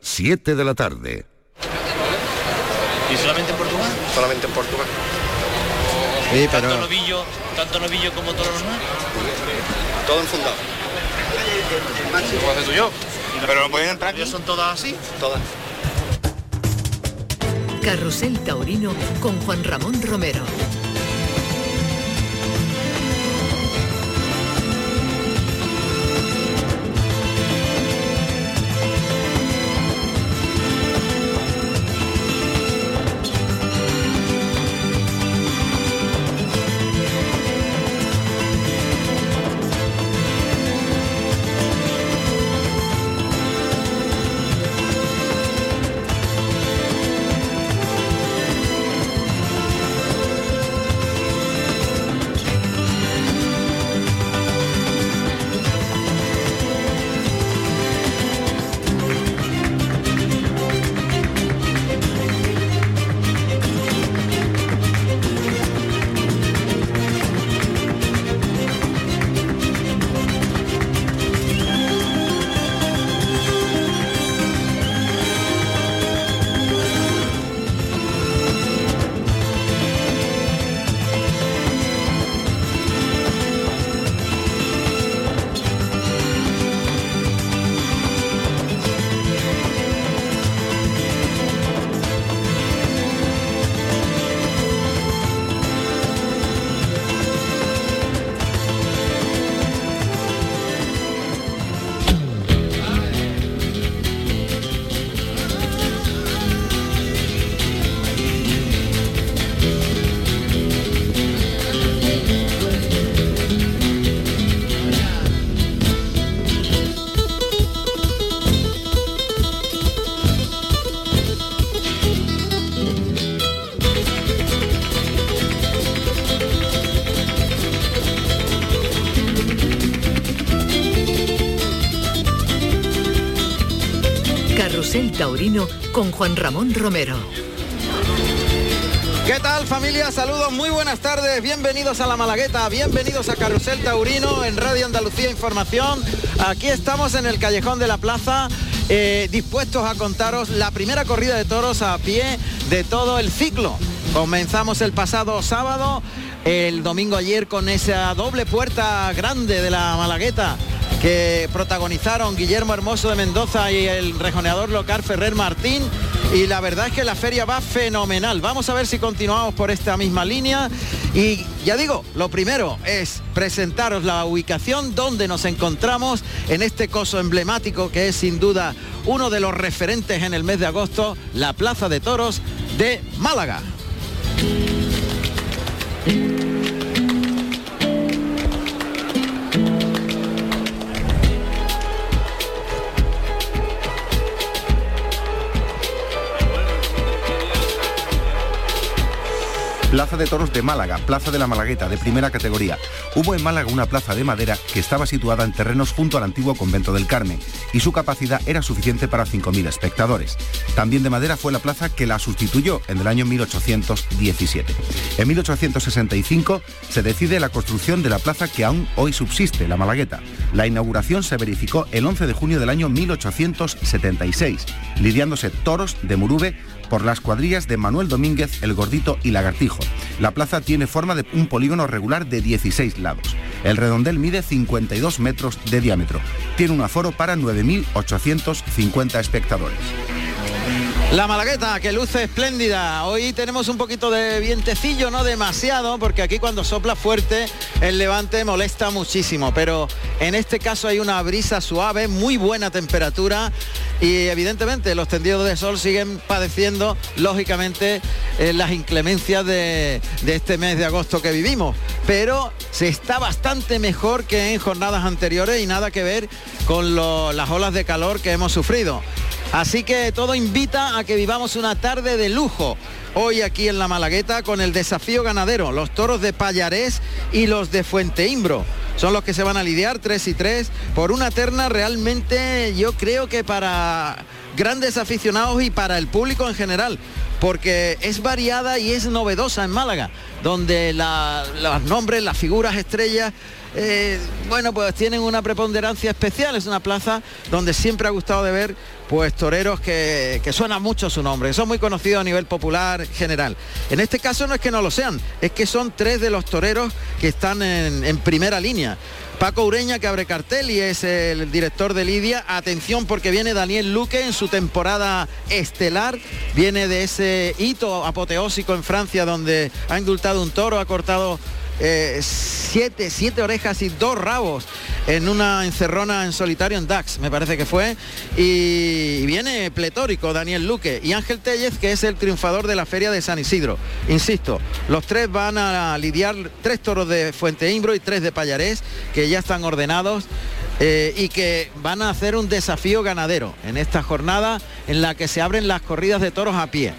7 de la tarde. ¿Y solamente en Portugal? Solamente en Portugal. Sí, pero... ¿Tanto novillo, tanto novillo como todo lo normal? Todo enfundado. ¿Cómo haces tú yo? Pero no pueden entrar ¿Son todas así? Todas. Carrusel Taurino con Juan Ramón Romero. Con Juan Ramón Romero. ¿Qué tal familia? Saludos, muy buenas tardes, bienvenidos a La Malagueta, bienvenidos a Carrusel Taurino en Radio Andalucía Información. Aquí estamos en el Callejón de la Plaza, eh, dispuestos a contaros la primera corrida de toros a pie de todo el ciclo. Comenzamos el pasado sábado, el domingo ayer con esa doble puerta grande de la Malagueta que protagonizaron Guillermo Hermoso de Mendoza y el rejoneador local Ferrer Martín. Y la verdad es que la feria va fenomenal. Vamos a ver si continuamos por esta misma línea. Y ya digo, lo primero es presentaros la ubicación donde nos encontramos en este coso emblemático que es sin duda uno de los referentes en el mes de agosto, la Plaza de Toros de Málaga. Plaza de Toros de Málaga, Plaza de la Malagueta, de primera categoría. Hubo en Málaga una plaza de madera que estaba situada en terrenos junto al antiguo convento del Carmen y su capacidad era suficiente para 5.000 espectadores. También de madera fue la plaza que la sustituyó en el año 1817. En 1865 se decide la construcción de la plaza que aún hoy subsiste, la Malagueta. La inauguración se verificó el 11 de junio del año 1876, lidiándose toros de Murube por las cuadrillas de Manuel Domínguez, El Gordito y Lagartijo. La plaza tiene forma de un polígono regular de 16 lados. El redondel mide 52 metros de diámetro. Tiene un aforo para 9.850 espectadores. La Malagueta, que luce espléndida. Hoy tenemos un poquito de vientecillo, no demasiado, porque aquí cuando sopla fuerte el levante molesta muchísimo, pero en este caso hay una brisa suave, muy buena temperatura y evidentemente los tendidos de sol siguen padeciendo, lógicamente, eh, las inclemencias de, de este mes de agosto que vivimos, pero se está bastante mejor que en jornadas anteriores y nada que ver con las olas de calor que hemos sufrido. Así que todo invita a que vivamos una tarde de lujo. Hoy aquí en la Malagueta con el desafío ganadero, los toros de Payarés y los de Fuenteimbro. Son los que se van a lidiar 3 y 3 por una terna realmente yo creo que para grandes aficionados y para el público en general, porque es variada y es novedosa en Málaga, donde los nombres, las figuras estrellas eh, bueno, pues tienen una preponderancia especial. Es una plaza donde siempre ha gustado de ver pues toreros que, que suena mucho su nombre, son muy conocidos a nivel popular general. En este caso no es que no lo sean, es que son tres de los toreros que están en, en primera línea. Paco Ureña que abre cartel y es el director de Lidia. Atención porque viene Daniel Luque en su temporada estelar. Viene de ese hito apoteósico en Francia donde ha indultado un toro, ha cortado eh, siete, siete orejas y dos rabos en una encerrona en solitario en Dax, me parece que fue. Y viene pletórico Daniel Luque y Ángel Tellez, que es el triunfador de la feria de San Isidro. Insisto, los tres van a lidiar tres toros de Fuente Imbro y tres de Payarés, que ya están ordenados. Eh, y que van a hacer un desafío ganadero en esta jornada en la que se abren las corridas de toros a pie.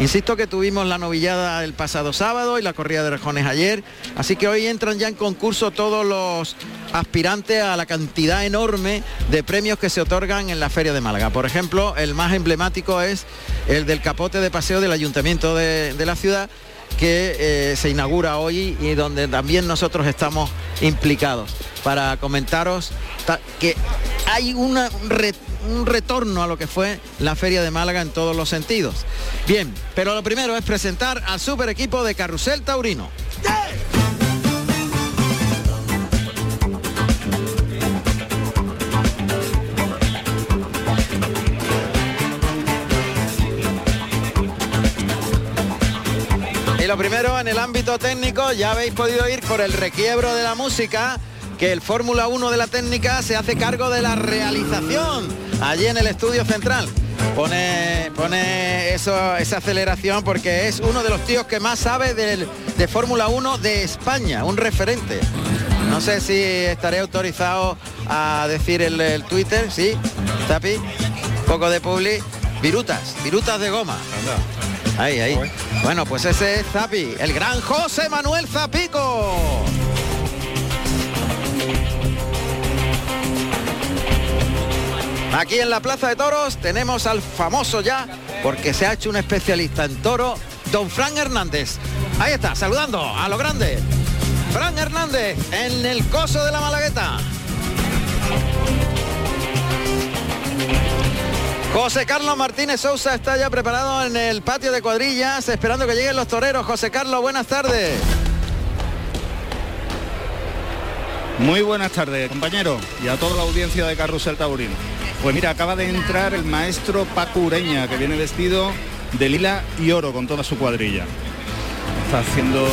Insisto que tuvimos la novillada el pasado sábado y la corrida de rejones ayer, así que hoy entran ya en concurso todos los aspirantes a la cantidad enorme de premios que se otorgan en la Feria de Málaga. Por ejemplo, el más emblemático es el del capote de paseo del Ayuntamiento de, de la ciudad, que eh, se inaugura hoy y donde también nosotros estamos implicados para comentaros ta- que hay una un retorno a lo que fue la Feria de Málaga en todos los sentidos. Bien, pero lo primero es presentar al super equipo de Carrusel Taurino. Y lo primero en el ámbito técnico, ya habéis podido ir por el requiebro de la música, que el Fórmula 1 de la técnica se hace cargo de la realización allí en el estudio central. Pone, pone eso, esa aceleración porque es uno de los tíos que más sabe del- de Fórmula 1 de España, un referente. No sé si estaré autorizado a decir el, el Twitter, sí, Tapi, poco de publi, virutas, virutas de goma. Ahí, ahí. Bueno, pues ese es Zapi, el gran José Manuel Zapico. Aquí en la Plaza de Toros tenemos al famoso ya, porque se ha hecho un especialista en toro, don Fran Hernández. Ahí está, saludando a lo grande. Fran Hernández en el coso de la Malagueta. José Carlos Martínez Sousa está ya preparado en el patio de cuadrillas, esperando que lleguen los toreros. José Carlos, buenas tardes. Muy buenas tardes, compañero, y a toda la audiencia de Carrusel Taurino. Pues mira, acaba de entrar el maestro Paco Ureña, que viene vestido de lila y oro con toda su cuadrilla. Está haciendo,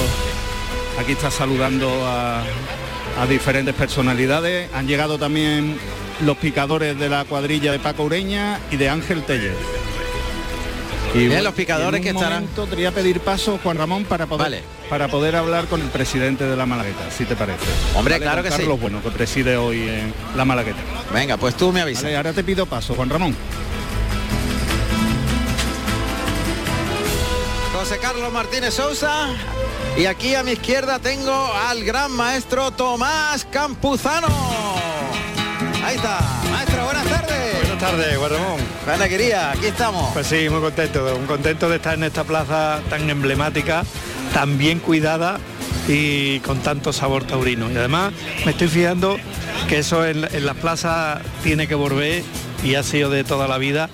aquí está saludando a, a diferentes personalidades. Han llegado también los picadores de la cuadrilla de Paco Ureña y de Ángel Tellez. Y Bien, los picadores en que estarán- momento te voy a pedir paso, Juan Ramón, para poder, Vale. Para poder hablar con el presidente de la Malagueta, si te parece. Hombre, Vale, claro que sí. Carlos Bueno, que preside hoy en la Malagueta. Venga, pues tú me avisas. Vale, ahora te pido paso, Juan Ramón. José Carlos Martínez Sousa. Y aquí a mi izquierda tengo al gran maestro Tomás Campuzano. Ahí está. Maestro, buenas tardes. Buenas tardes, Juan Ramón. Buena alegría, aquí estamos. Pues sí, muy contento, muy contento de estar en esta plaza tan emblemática, tan bien cuidada y con tanto sabor taurino. Y además me estoy fijando que eso en, las plazas tiene que volver y ha sido de toda la vida.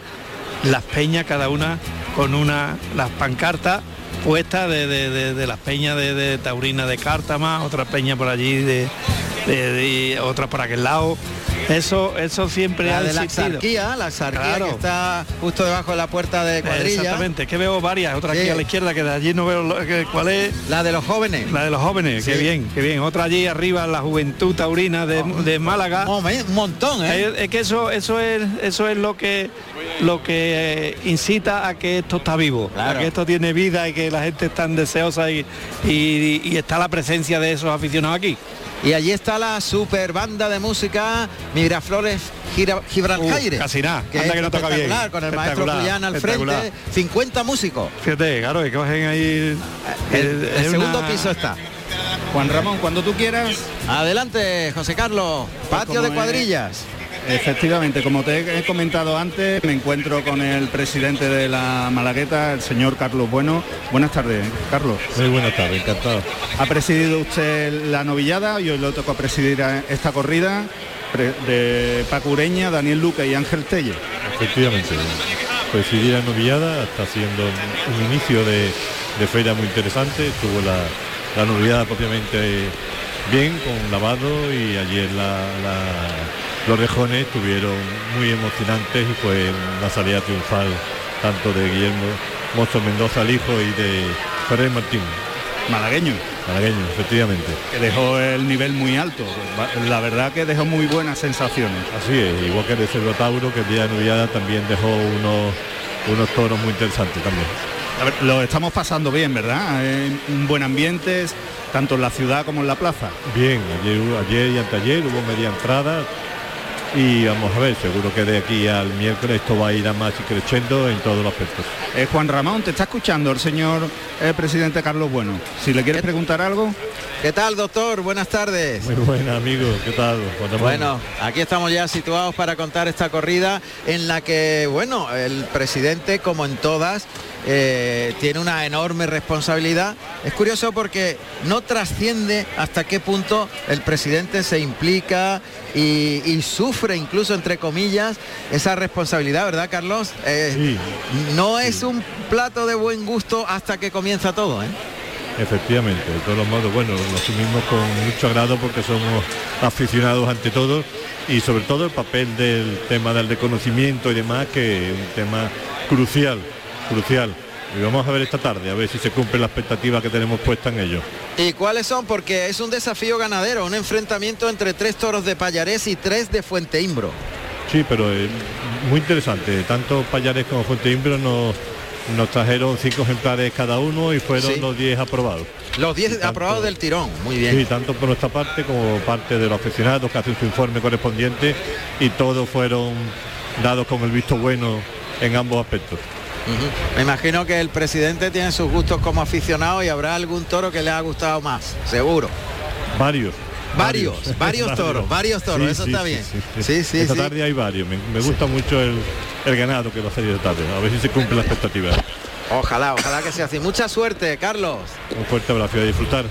Las peñas, cada una con una, las pancartas puestas de, de- de- las peñas de, de Taurina de Cártama, otra peña por allí, de, de- de- otra por aquel lado. Eso, eso siempre La ha de la existido. Axarquía, la Axarquía Claro. que está justo debajo de la puerta de cuadrilla. Exactamente, que veo varias, otra Sí. aquí a la izquierda, que de allí no veo lo- que- cuál es. La de los jóvenes. La de los jóvenes, qué Sí. bien, qué bien. Otra allí arriba, la juventud taurina de, de Málaga. Un montón, ¿eh? Es, es que eso, eso es, eso es lo que lo que eh, incita a que esto está vivo, Claro. a que esto tiene vida y que la gente está deseosa y, y- y está la presencia de esos aficionados aquí. Y allí está la super banda de música Miraflores Gira- Gibralcaire. Uh, casi nada, que anda es que no toca bien. Con el maestro Julián al frente, 50 músicos. Fíjate, claro, que cogen ahí. El, eh, el segundo una- piso está. Juan Ramón, cuando tú quieras, Adelante, José Carlos. Patio como de es- cuadrillas. Efectivamente, como te he comentado antes, me encuentro con el presidente de la Malagueta, el señor Carlos Bueno. Buenas tardes, Carlos. Muy buenas tardes, encantado. Ha presidido usted la novillada y hoy le tocó presidir esta corrida de Paco Ureña, Daniel Luque y Ángel Telle. Efectivamente, presidir la novillada está siendo un inicio de, de feria muy interesante. Tuvo la, la novillada propiamente bien, con lavado y ayer la- la- los rejones estuvieron muy emocionantes y fue una salida triunfal tanto de Guillermo Mozo Mendoza, el hijo, y de Ferrer Martín. Malagueño. Malagueño, efectivamente. Que dejó el nivel muy alto. La verdad que dejó muy buenas sensaciones. Así es, igual que el de Cerro Tauro, que el día de novillada también dejó unos, unos toros muy interesantes también. A ver, lo estamos pasando bien, ¿verdad? En un buen ambiente, tanto en la ciudad como en la plaza. Bien, ayer, ayer y anteayer hubo media entrada y vamos a ver, seguro que de aquí al miércoles esto va a ir a más y creciendo en todos los aspectos. Eh, Juan Ramón, te está escuchando el señor eh, presidente Carlos Bueno. Si le quieres preguntar algo. ¿Qué tal, doctor? Buenas tardes. Muy buena, amigo. ¿Qué tal? Bueno, aquí estamos ya situados para contar esta corrida en la que, bueno, el presidente, como en todas, eh, tiene una enorme responsabilidad. Es curioso porque no trasciende hasta qué punto el presidente se implica y, y sufre incluso, entre comillas, esa responsabilidad, ¿verdad, Carlos? Eh, No es un plato de buen gusto hasta que comienza todo, ¿eh? Efectivamente, de todos los modos, bueno, lo asumimos con mucho agrado porque somos aficionados ante todo y sobre todo el papel del tema del reconocimiento y demás, que es un tema crucial, crucial. Y vamos a ver esta tarde, a ver si se cumple la expectativa que tenemos puesta en ello. ¿Y cuáles son? Porque es un desafío ganadero, un enfrentamiento entre tres toros de Payarés y tres de Fuente Imbro. Sí, pero es muy interesante. Tanto Payares como Fuente Imbro nos, nos trajeron cinco ejemplares cada uno y fueron Sí. los 10 aprobados. Los 10 tanto- aprobados del tirón, muy bien. Sí, tanto por nuestra parte como parte de los aficionados que hacen su informe correspondiente y todos fueron dados con el visto bueno en ambos aspectos. Me imagino que el presidente tiene sus gustos como aficionado y habrá algún toro que le ha gustado más, seguro. Varios. Varios, varios toros, varios toros, eso está bien. Sí, sí, Esta sí. tarde hay varios. Me, me gusta mucho el, el ganado que va a salir esta tarde. A ver si se cumple la expectativa. Ojalá, ojalá que sea así. Mucha suerte, Carlos. Un fuerte abrazo y a disfrutar.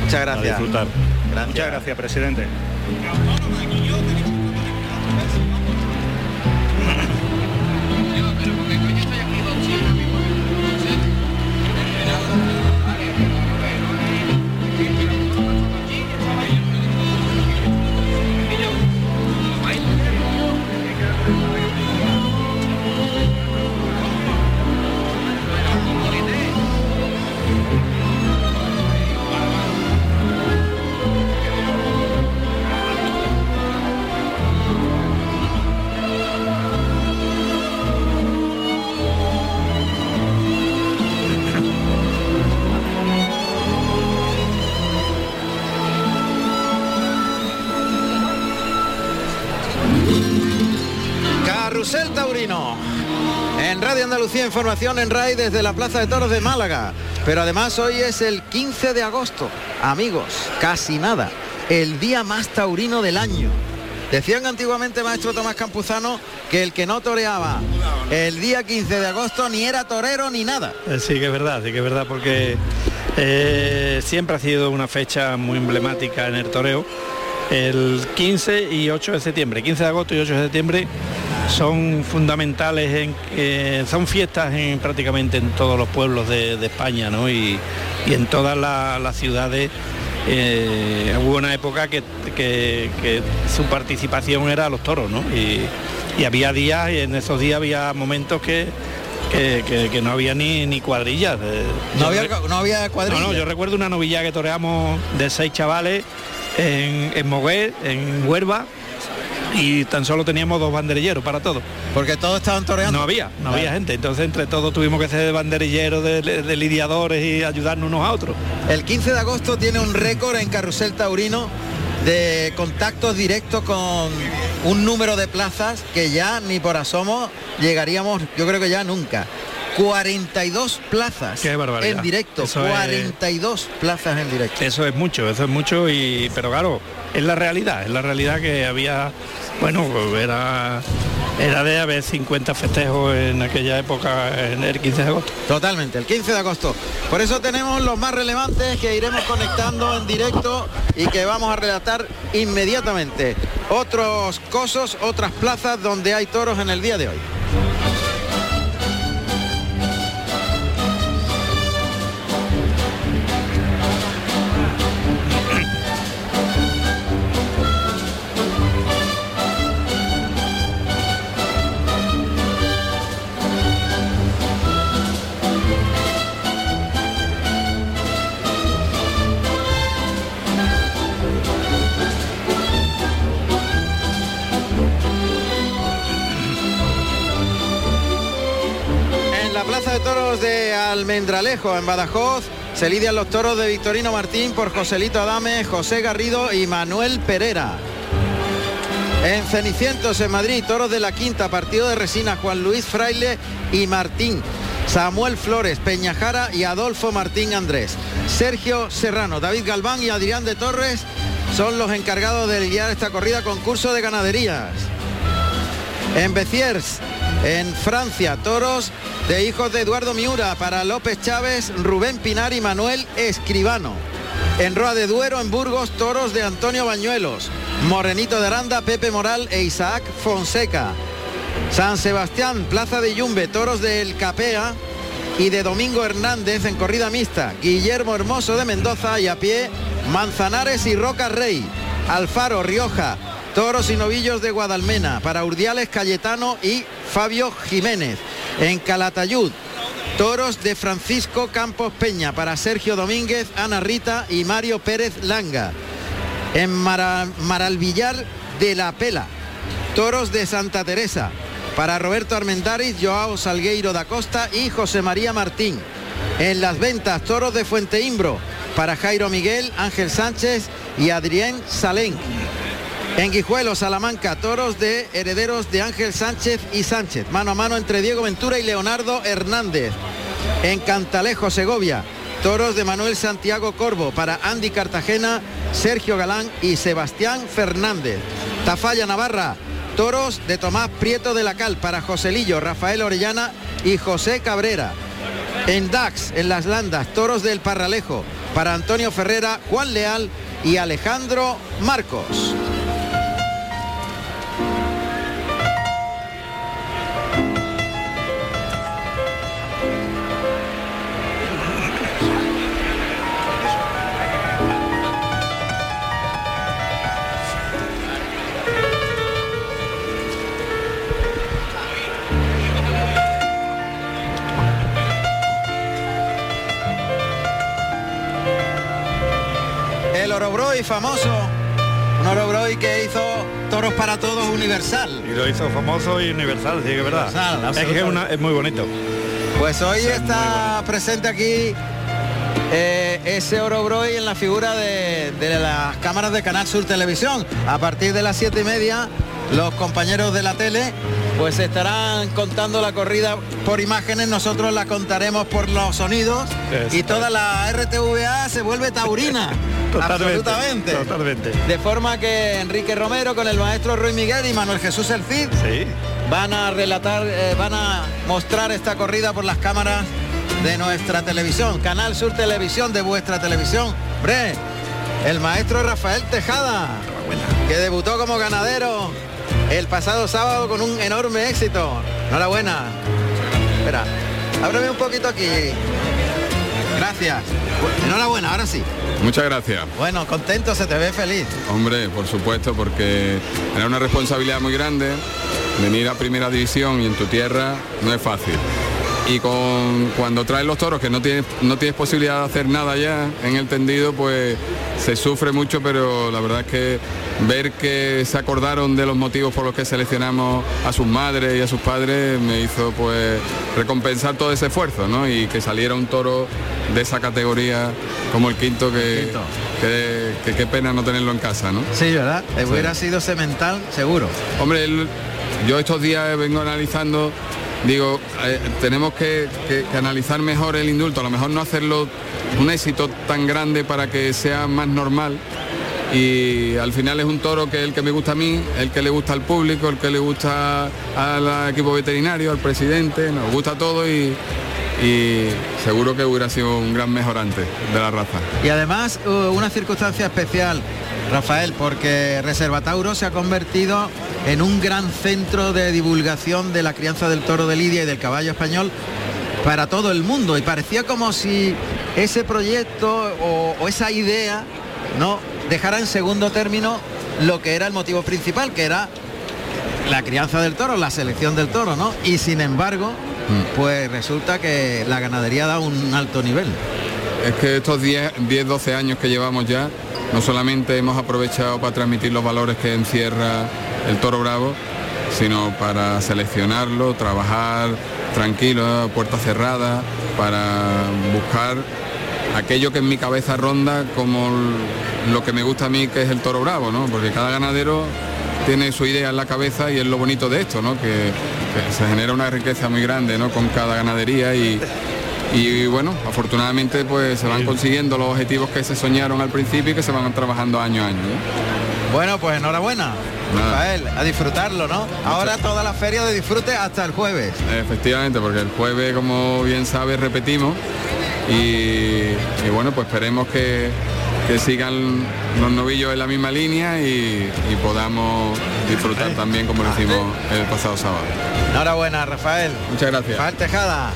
Muchas A gracias. disfrutar. Muchas gracias, presidente. Carrusel Taurino. En Radio Andalucía Información en RAI desde la Plaza de Toros de Málaga. Pero además hoy es el 15 de agosto. Amigos, casi nada. El día más taurino del año. Decían antiguamente maestro Tomás Campuzano que el que no toreaba el día 15 de agosto ni era torero ni nada. Eh, Sí que es verdad, sí que es verdad porque eh, siempre ha sido una fecha muy emblemática en el toreo. El 15 y 8 de septiembre, 15 de agosto y 8 de septiembre son fundamentales, en, eh, son fiestas en, prácticamente en todos los pueblos de, de España ¿no? y, y en todas la- las ciudades. eh, hubo una época que, que- que su participación era a los toros, ¿no? Y, y había días, y en esos días había momentos que, que, que- que no había ni, ni cuadrillas. eh. No había, no había cuadrilla. no, no, yo recuerdo una novilla que toreamos de seis chavales en, en Moguer, en Huerva, y tan solo teníamos dos banderilleros para todo. Porque todos estaban toreando. No había, no había Claro. gente. Entonces entre todos tuvimos que ser banderilleros de, de lidiadores y ayudarnos unos a otros. El 15 de agosto tiene un récord en Carrusel Taurino de contactos directos con un número de plazas que ya ni por asomo llegaríamos, yo creo que ya nunca. 42 plazas Qué barbaridad. en directo, Eso es- 42 plazas en directo. Eso es mucho, eso es mucho, y pero claro, es la realidad, es la realidad que había bueno, era, era de haber 50 festejos en aquella época, en el 15 de agosto. Totalmente, el 15 de agosto. Por eso tenemos los más relevantes que iremos conectando en directo y que vamos a relatar inmediatamente. Otros cosos, otras plazas donde hay toros en el día de hoy. Almendralejo, en Badajoz, se lidian los toros de Victorino Martín por Joselito Adame, José Garrido y Manuel Pereira. En Cenicientos, en Madrid, toros de la quinta, partido de resina, Juan Luis Fraile y Martín. Samuel Flores, Peñajara y Adolfo Martín Andrés. Sergio Serrano, David Galván y Adrián de Torres son los encargados de guiar esta corrida concurso de ganaderías. En Beciers, en Francia, toros de hijos de Eduardo Miura para López Chávez, Rubén Pinar y Manuel Escribano. En Roa de Duero, en Burgos, toros de Antonio Bañuelos, Morenito de Aranda, Pepe Moral e Isaac Fonseca. San Sebastián, Plaza de Yumbe, toros del Capea y de Domingo Hernández en corrida mixta, Guillermo Hermoso de Mendoza y a pie, Manzanares y Roca Rey, Alfaro, Rioja, toros y novillos de Guadalmena, para Urdiales, Cayetano y Fabio Jiménez. En Calatayud, toros de Francisco Campos Peña, para Sergio Domínguez, Ana Rita y Mario Pérez Langa. En Mara- Maralvillar de la Pela, toros de Santa Teresa, para Roberto Armendáriz, Joao Salgueiro da Costa y José María Martín. En las ventas, toros de Fuente Imbro, para Jairo Miguel, Ángel Sánchez y Adrián Salén. En Guijuelo, Salamanca, toros de herederos de Ángel Sánchez y Sánchez, mano a mano entre Diego Ventura y Leonardo Hernández. En Cantalejo, Segovia, toros de Manuel Santiago Corvo para Andy Cartagena, Sergio Galán y Sebastián Fernández. Tafalla, Navarra, toros de Tomás Prieto de la Cal para Joselillo, Rafael Orellana y José Cabrera. En Dax, en Las Landas, toros del Parralejo para Antonio Ferrera, Juan Leal y Alejandro Marcos. Orobroy famoso, un Orobroy que hizo toros para todos universal. Y lo hizo famoso y universal, sí que es verdad. Universal, es que es, una- es muy bonito. Pues hoy está presente aquí eh, ese Orobroy en la figura de, de las cámaras de Canal Sur Televisión. A partir de las siete y media, los compañeros de la tele pues estarán contando la corrida por imágenes, nosotros la contaremos por los sonidos y toda la RTVA se vuelve taurina. Totalmente, absolutamente. totalmente. De forma que Enrique Romero con el maestro Ruy Miguel y Manuel Jesús El Cid van a relatar, eh, van a mostrar esta corrida por las cámaras de nuestra televisión, Canal Sur Televisión, de vuestra televisión. Hombre, el maestro Rafael Tejada, que debutó como ganadero el pasado sábado con un enorme éxito. Enhorabuena. Espera, ábreme un poquito aquí. Gracias. Enhorabuena, ahora sí. Muchas gracias. Bueno, contento, se te ve feliz. Hombre, por supuesto, porque era una responsabilidad muy grande. Venir a primera división y en tu tierra no es fácil. Y con, cuando traes los toros que no tienes, no tienes posibilidad de hacer nada ya en el tendido, pues se sufre mucho, pero la verdad es que ver que se acordaron de los motivos por los que seleccionamos a sus madres y a sus padres me hizo pues recompensar todo ese esfuerzo, ¿no? Y que saliera un toro de esa categoría como el quinto que, que, que qué pena no tenerlo en casa, ¿no? Sí, ¿verdad? Hubiera sido cemental, seguro. Hombre, el- yo estos días vengo analizando, digo, eh, tenemos que, analizar mejor el indulto, a lo mejor no hacerlo un éxito tan grande para que sea más normal, y al final es un toro que es el que me gusta a mí, el que le gusta al público, el que le gusta al equipo veterinario, al presidente, nos gusta todo y, seguro que hubiera sido un gran mejorante de la raza. Y además una circunstancia especial, Rafael, porque Reserva Tauro se ha convertido en un gran centro de divulgación de la crianza del toro de Lidia y del caballo español para todo el mundo. Y parecía como si ese proyecto o, o esa idea no dejara en segundo término lo que era el motivo principal, que era la crianza del toro, la selección del toro, ¿no? Y sin embargo, pues resulta que la ganadería da un alto nivel. Es que estos 10, 10, 12 años que llevamos ya, no solamente hemos aprovechado para transmitir los valores que encierra el toro bravo, sino para seleccionarlo, trabajar tranquilo, puerta cerrada, para buscar aquello que en mi cabeza ronda como lo que me gusta a mí, que es el toro bravo, ¿no? Porque cada ganadero tiene su idea en la cabeza y es lo bonito de esto, ¿no? Que, que se genera una riqueza muy grande, ¿no? Con cada ganadería y, y bueno, afortunadamente pues se van consiguiendo los objetivos que se soñaron al principio y que se van trabajando año a año. ¿no? Bueno, pues enhorabuena. Rafael, a disfrutarlo, ¿no? Ahora toda la feria de disfrute hasta el jueves. Efectivamente, porque el jueves, como bien sabes, repetimos y, y bueno, pues esperemos que, que sigan los novillos en la misma línea y, y podamos disfrutar también como lo hicimos el pasado sábado. Enhorabuena, Rafael. Muchas gracias. Rafael Tejada.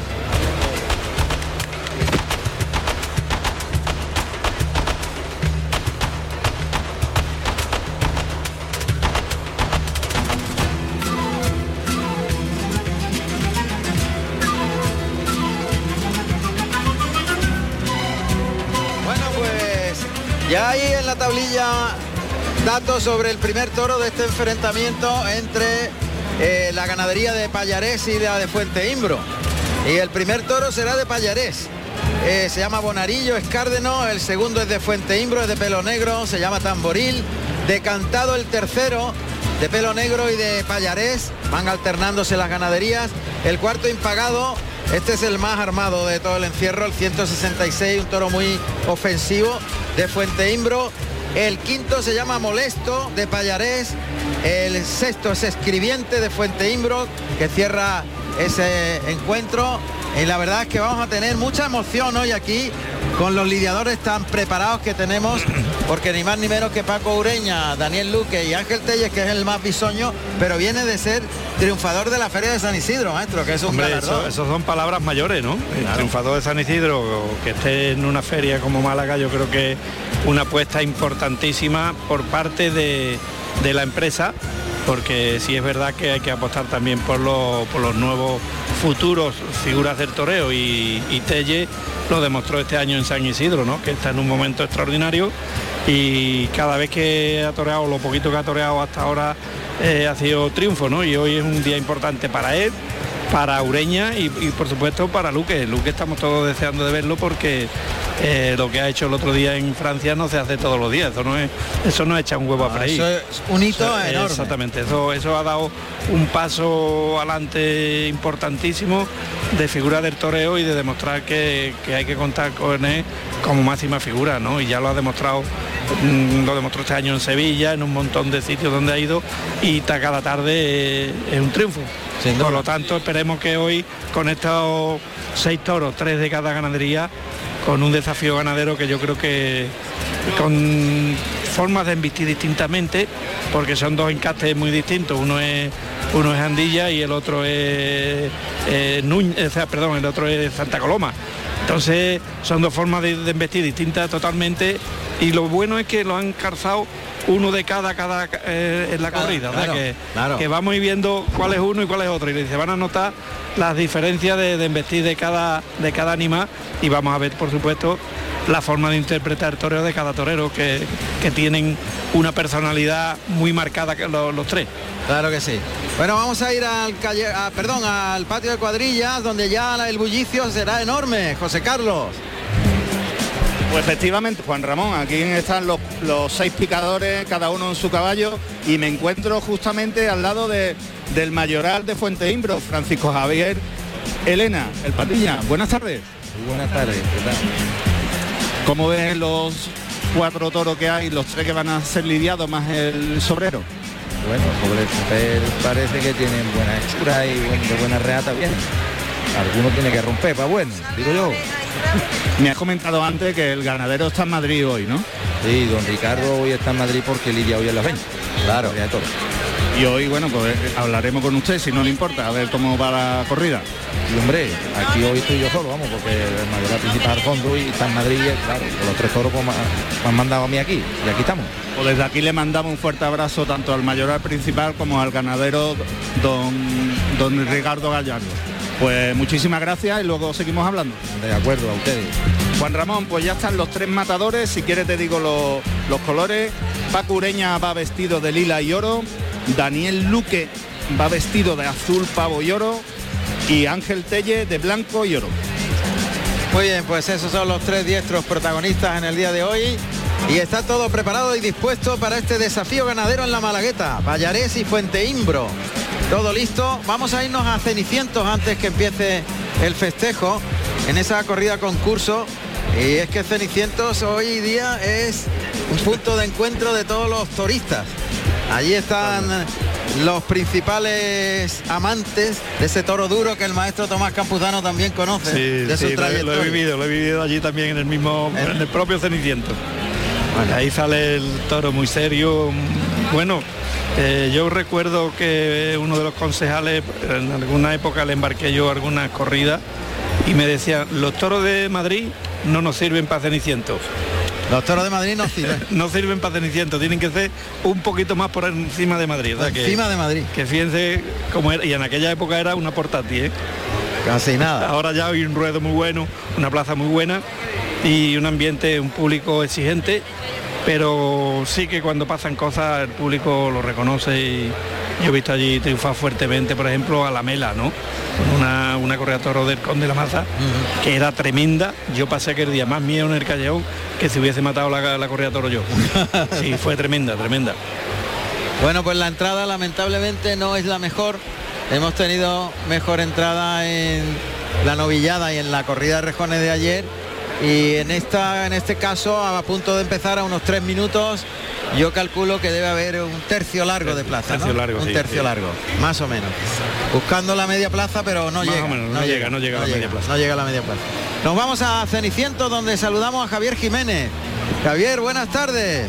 Ya ahí en la tablilla datos sobre el primer toro de este enfrentamiento entre eh, la ganadería de Payarés y la de Fuente Imbro. Y el primer toro será de Payarés. Eh, se llama Bonarillo, es Cárdeno, el segundo es de Fuente Imbro, es de pelo negro, se llama Tamboril. Decantado el tercero, de pelo negro y de Payarés, van alternándose las ganaderías. El cuarto impagado, este es el más armado de todo el encierro, el 166, un toro muy ofensivo de Fuente Imbro. El quinto se llama Molesto de Payarés. El sexto es Escribiente de Fuente Imbro, que cierra ese encuentro. Y la verdad es que vamos a tener mucha emoción hoy aquí con los lidiadores tan preparados que tenemos, porque ni más ni menos que Paco Ureña, Daniel Luque y Ángel Telles, que es el más bisoño, pero viene de ser triunfador de la Feria de San Isidro, maestro, que es un Hombre, eso, eso son palabras mayores, ¿no? El Claro. triunfador de San Isidro, que esté en una feria como Málaga, yo creo que una apuesta importantísima por parte de, de la empresa, porque sí es verdad que hay que apostar también por, los- por los nuevos futuros figuras del toreo y, y Telle lo demostró este año en San Isidro, ¿no? Que está en un momento extraordinario y cada vez que ha toreado, lo poquito que ha toreado hasta ahora eh, ha sido triunfo, ¿no? Y hoy es un día importante para él, para Ureña y, por supuesto para Luque. Luque estamos todos deseando de verlo porque eh, lo que ha hecho el otro día en Francia no se hace todos los días. Eso no es, eso no echa un huevo a freír. eso es un hito Eso- enorme. Exactamente. Eso, eso ha dado un paso adelante importantísimo de figura del toreo y de demostrar que, que hay que contar con él como máxima figura, ¿no? Y ya lo ha demostrado, mm, lo demostró este año en Sevilla, en un montón de sitios donde ha ido y cada tarde eh, es un triunfo. Por lo tanto, esperemos que hoy con estos seis toros, tres de cada ganadería, con un desafío ganadero que yo creo que con formas de embistir distintamente, porque son dos encastes muy distintos. Uno es uno es Andilla y el otro es, Núñ- o sea, perdón, el otro es Santa Coloma. Entonces son dos formas de, de embestir distintas totalmente y lo bueno es que lo han calzado uno de cada cada eh, en la corrida, o sea que, claro. que vamos viendo cuál es uno y cuál es otro y se van a notar las diferencias de, de embestir de cada de cada animal y vamos a ver por supuesto la forma de interpretar el toreo de cada torero que, que tienen una personalidad muy marcada que los, los tres. Claro que sí. Bueno, vamos a ir al calle, a- perdón, al patio de cuadrillas, donde ya el bullicio será enorme, José Carlos. Pues efectivamente, Juan Ramón, aquí están los, los seis picadores, cada uno en su caballo, y me encuentro justamente al lado de- del mayoral de Fuente Imbro, Francisco Javier Elena, el patilla. Buenas tardes. Muy buenas tardes, ¿qué tal? ¿Cómo ves los cuatro toros que hay, los tres que van a ser lidiados más el sobrero? Bueno, sobre el papel parece que tienen buena hechura y de buena reata bien. Alguno tiene que romper para bueno, digo yo. Me has comentado antes que el ganadero está en Madrid hoy, ¿no? Sí, don Ricardo hoy está en Madrid porque lidia hoy en la 20. Claro. De todo. Y hoy, bueno, pues eh, hablaremos con usted si no le importa, a ver cómo va la corrida. Y hombre, aquí hoy estoy yo solo, vamos, porque el mayoral principal al fondo y está en Madrid, y, claro, con los tres toros pues, me, me han mandado a mí aquí, y aquí estamos. Pues desde aquí le mandamos un fuerte abrazo tanto al mayoral principal como al ganadero don, don Ricardo Gallardo. Pues muchísimas gracias y luego seguimos hablando. De acuerdo a ustedes. Juan Ramón, pues ya están los tres matadores, si quieres te digo lo- los colores. Paco Ureña va vestido de lila y oro, Daniel Luque va vestido de azul, pavo y oro y Ángel Telle de blanco y oro. Muy bien, pues esos son los tres diestros protagonistas en el día de hoy. Y está todo preparado y dispuesto para este desafío ganadero en la Malagueta. Vallarés y Fuente Imbro. Todo listo. Vamos a irnos a Cenicientos antes que empiece el festejo en esa corrida concurso. Y es que Cenicientos hoy día es un punto de encuentro de todos los turistas. Allí están los principales amantes de ese toro duro que el maestro Tomás Campuzano también conoce. Sí, de su sí, lo, he- lo he trayectoria. vivido, lo he vivido allí también en el mismo, en el propio Ceniciento. Ahí sale el toro muy serio. mm, Bueno, eh, yo recuerdo que uno de los concejales, en alguna época le embarqué yo algunas corridas y me decía, los toros de Madrid no nos sirven para Ceniciento. Los toros de Madrid no sirven. no sirven para Ceniciento, tienen que ser un poquito más por encima de Madrid. o sea que- Encima de Madrid. Que fíjense cómo era, y en aquella época era una portátil, ¿eh? Casi nada. Ahora ya hay un ruedo muy bueno, una plaza muy buena y un ambiente, un público exigente, pero sí que cuando pasan cosas el público lo reconoce y yo he visto allí triunfar fuertemente, por ejemplo, a la Mela, ¿no? Una, una correa toro del Conde de la Maza, que era tremenda. Yo pasé aquel día más miedo en el callejón que si hubiese matado la, la correa toro yo. Sí, fue tremenda, tremenda. Bueno, pues la entrada lamentablemente no es la mejor. Hemos tenido mejor entrada en la novillada y en la corrida de rejones de ayer. Y en esta, en este caso, a punto de empezar a unos tres minutos, yo calculo que debe haber un tercio largo de plaza. ¿no? tercio largo, un sí, tercio sí. largo, más o menos. Buscando la media plaza, pero no llega. menos, no llega, no llega a la media plaza. No llega a la media plaza. Nos vamos a Ceniciento, donde saludamos a Javier Jiménez. Javier, buenas tardes.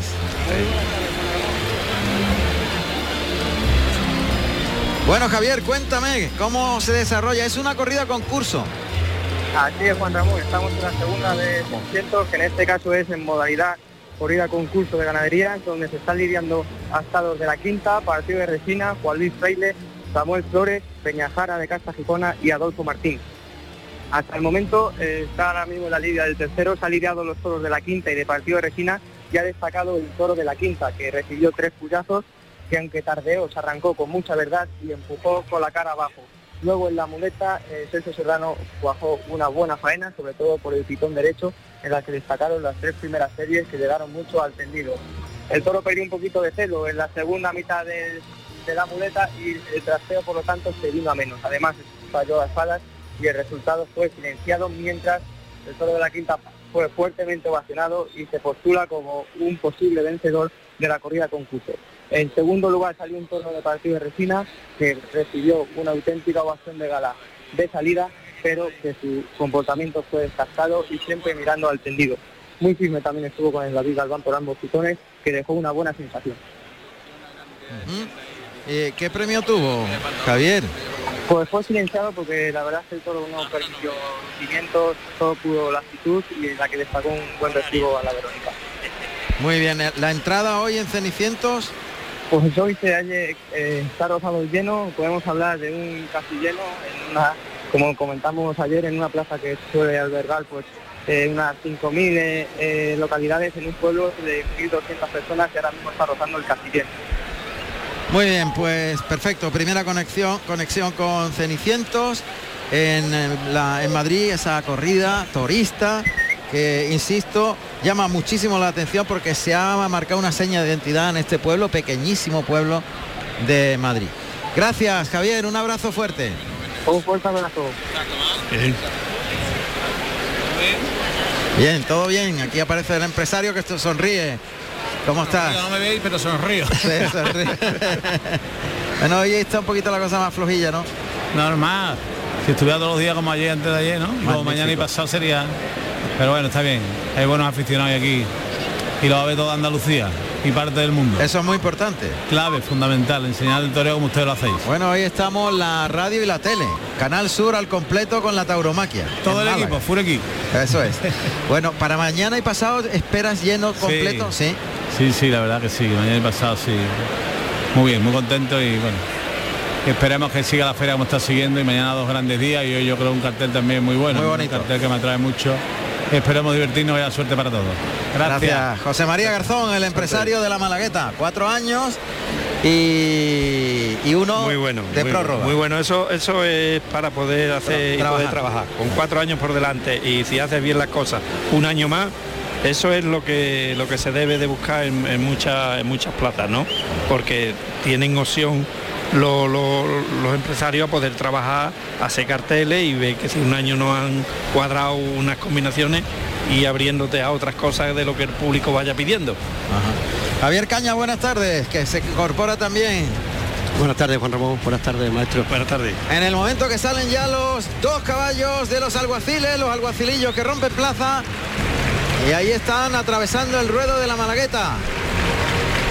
Bueno, Javier, cuéntame cómo se desarrolla. Es una corrida concurso. Así es, Juan Ramón. Estamos en la segunda de 600, que en este caso es en modalidad corrida concurso de ganadería, donde se están lidiando astados de la quinta, partido de Resina, Juan Luis Fraile, Samuel Flores, Peñajara de Casta Gijona y Adolfo Martín. Hasta el momento eh, está ahora mismo la lidia del tercero, se han lidiado los toros de la quinta y de partido de Resina y ha destacado el toro de la quinta, que recibió tres puyazos, que aunque tardeó, se arrancó con mucha verdad y empujó con la cara abajo. Luego en la muleta, eh, Celso Serrano cuajó una buena faena, sobre todo por el pitón derecho, en la que destacaron las tres primeras series que llegaron mucho al tendido. El toro perdió un poquito de celo en la segunda mitad de, la muleta y el trasteo, por lo tanto, se vino a menos. Además, falló las palas y el resultado fue silenciado mientras el toro de la quinta fue fuertemente ovacionado y se postula como un posible vencedor de la corrida concurso. En segundo lugar salió un toro de partido de Resina que recibió una auténtica ovación de gala de salida, pero que su comportamiento fue descascado y siempre mirando al tendido. Muy firme también estuvo con el David Galván por ambos pitones, que dejó una buena sensación. Eh, ¿Qué premio tuvo, Javier? Pues fue silenciado porque la verdad es que el toro no permitió cimientos, todo pudo la actitud y la que destacó un buen recibo a la Verónica. Muy bien, eh, la entrada hoy en Cenicientos. Pues hoy se halle, eh, está rozado el lleno, podemos hablar de un casi en una, como comentamos ayer, en una plaza que suele albergar pues eh, unas 5.000 eh, eh, localidades en un pueblo de 1.200 personas que ahora mismo está rozando el casi lleno. Muy bien, pues perfecto. Primera conexión, conexión con Cenicientos en, la- en Madrid, esa corrida torista que, insisto, llama muchísimo la atención porque se ha marcado una seña de identidad en este pueblo, pequeñísimo pueblo de Madrid. Gracias, Javier. Un abrazo fuerte. Un fuerte abrazo. Bien, todo bien. Aquí aparece el empresario que esto sonríe. ¿Cómo estás? No me veis, pero sonrío. Sí, sonríe. bueno, hoy está un poquito la cosa más flojilla, ¿no? Normal. Si estuviera todos los días como ayer, antes de ayer, ¿no? Como mañana y pasado sería... Pero bueno, está bien. Hay buenos aficionados aquí. Y lo va a ver toda Andalucía y parte del mundo. Eso es muy importante. Clave, fundamental, enseñar el toreo como ustedes lo hacéis. Bueno, hoy estamos la radio y la tele. Canal Sur al completo con la tauromaquia. Todo el Málaga. equipo, full equipo. Eso es. bueno, para mañana y pasado esperas lleno completo, sí. Sí, sí, la verdad que sí. Mañana y pasado sí. Muy bien, muy contento y bueno. Esperemos que siga la feria como está siguiendo y mañana dos grandes días y hoy yo creo un cartel también muy bueno. Muy Un bonito. cartel que me atrae mucho. Esperemos divertirnos y la suerte para todos. Gracias. Gracias. José María Garzón, el empresario de la Malagueta. Cuatro años y, y uno muy bueno de muy, prórroga. muy bueno eso eso es para poder hacer y trabajar. poder trabajar con cuatro años por delante y si haces bien las cosas un año más eso es lo que lo que se debe de buscar en, en muchas en muchas plazas no porque tienen opción lo- lo- los empresarios a poder trabajar hacer carteles y ver que si un año no han cuadrado unas combinaciones y abriéndote a otras cosas de lo que el público vaya pidiendo Javier Caña, buenas tardes, que se incorpora también. Buenas tardes, Juan Ramón. Buenas tardes, maestro. Buenas tardes. En el momento que salen ya los dos caballos de los alguaciles, los alguacilillos que rompen plaza. Y ahí están atravesando el ruedo de la Malagueta.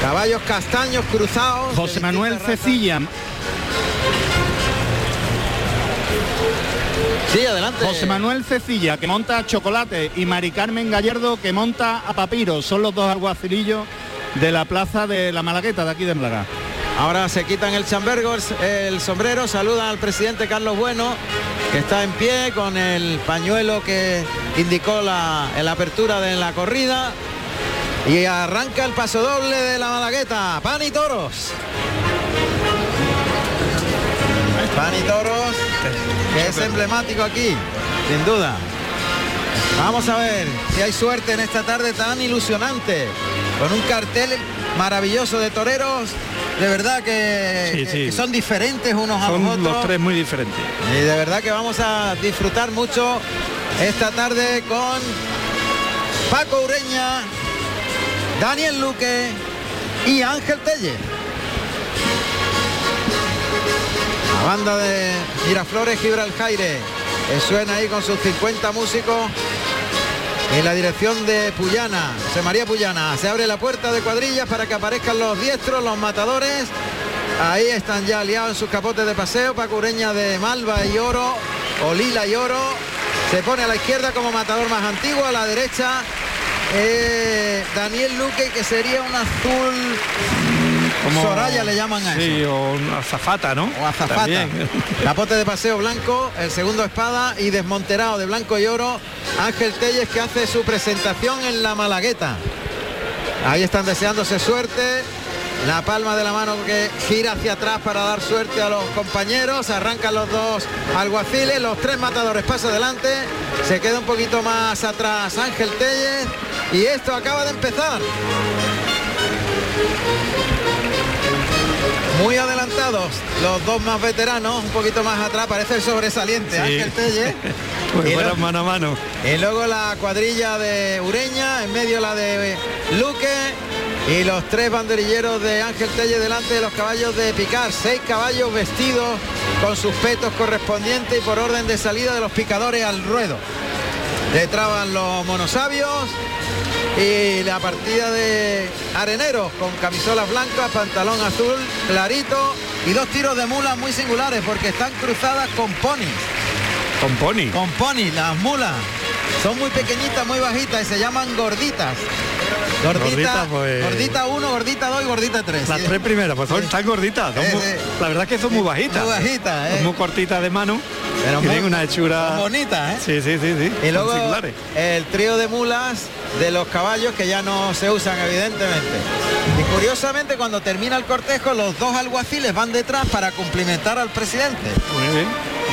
Caballos castaños cruzados. José Manuel Cecilla. Sí, adelante. José Manuel Cecilla, que monta a Chocolate, y Mari Carmen Gallardo, que monta a Papiro. Son los dos alguacilillos de la plaza de la Malagueta, de aquí de Málaga. Ahora se quitan el chambergo, el- sombrero, saludan al presidente Carlos Bueno, que está en pie con el pañuelo que indicó la, la apertura de la corrida. Y arranca el paso doble de la Malagueta. Pan y toros. Pan y toros, que es emblemático aquí, sin duda. Vamos a ver si hay suerte en esta tarde tan ilusionante, con un cartel maravilloso de toreros, de verdad que, Sí, que- sí. que son diferentes unos a son los otros. los tres muy diferentes Y de verdad que vamos a disfrutar mucho esta tarde con Paco Ureña, Daniel Luque y Ángel Telle. La banda de Miraflores Gibraljaire, que suena ahí con sus 50 músicos en la dirección de Puyana, José María Puyana. Se abre la puerta de cuadrillas para que aparezcan los diestros, los matadores. Ahí están ya aliados en sus capotes de paseo, Paco Ureña de Malva y Oro, o Lila y Oro. Se pone a la izquierda como matador más antiguo, a la derecha eh, Daniel Luque, que sería un azul Soraya le llaman a sí, eso. o una azafata no O azafata. También. Capote de paseo blanco, el segundo espada y desmonterado de blanco y oro, Ángel Telles que hace su presentación en la Malagueta. Ahí están deseándose suerte. La palma de la mano que gira hacia atrás para dar suerte a los compañeros. Arrancan los dos alguaciles, los tres matadores pasa adelante. Se queda un poquito más atrás Ángel Telles. Y esto acaba de empezar. Muy adelantados los dos más veteranos, un poquito más atrás, parece el sobresaliente Sí. Ángel Telle. Y fueran lo- mano a mano y luego la cuadrilla de Ureña, en medio la de Luque y los tres banderilleros de Ángel Telle delante de los caballos de Picar. Seis caballos vestidos con sus petos correspondientes y por orden de salida de los picadores al ruedo. Detrás van los monosabios y la partida de areneros con camisolas blancas, pantalón azul clarito y dos tiros de mulas muy singulares porque están cruzadas con ponis. con pony Con pony, las mulas. Son muy pequeñitas, muy bajitas y se llaman gorditas. Gordita, Gordita, pues- gordita 1, gordita 2 y gordita 3. las tres primeras pues son tan gorditas son Sí, muy- sí. la verdad es que son muy bajitas Muy bajitas, ¿eh? muy cortitas de mano Pero tienen una hechura Bonitas, ¿eh? sí sí sí sí Y luego el trío de mulas de los caballos que ya no se usan evidentemente. Y curiosamente cuando termina el cortejo los dos alguaciles van detrás para cumplimentar al presidente. muy bien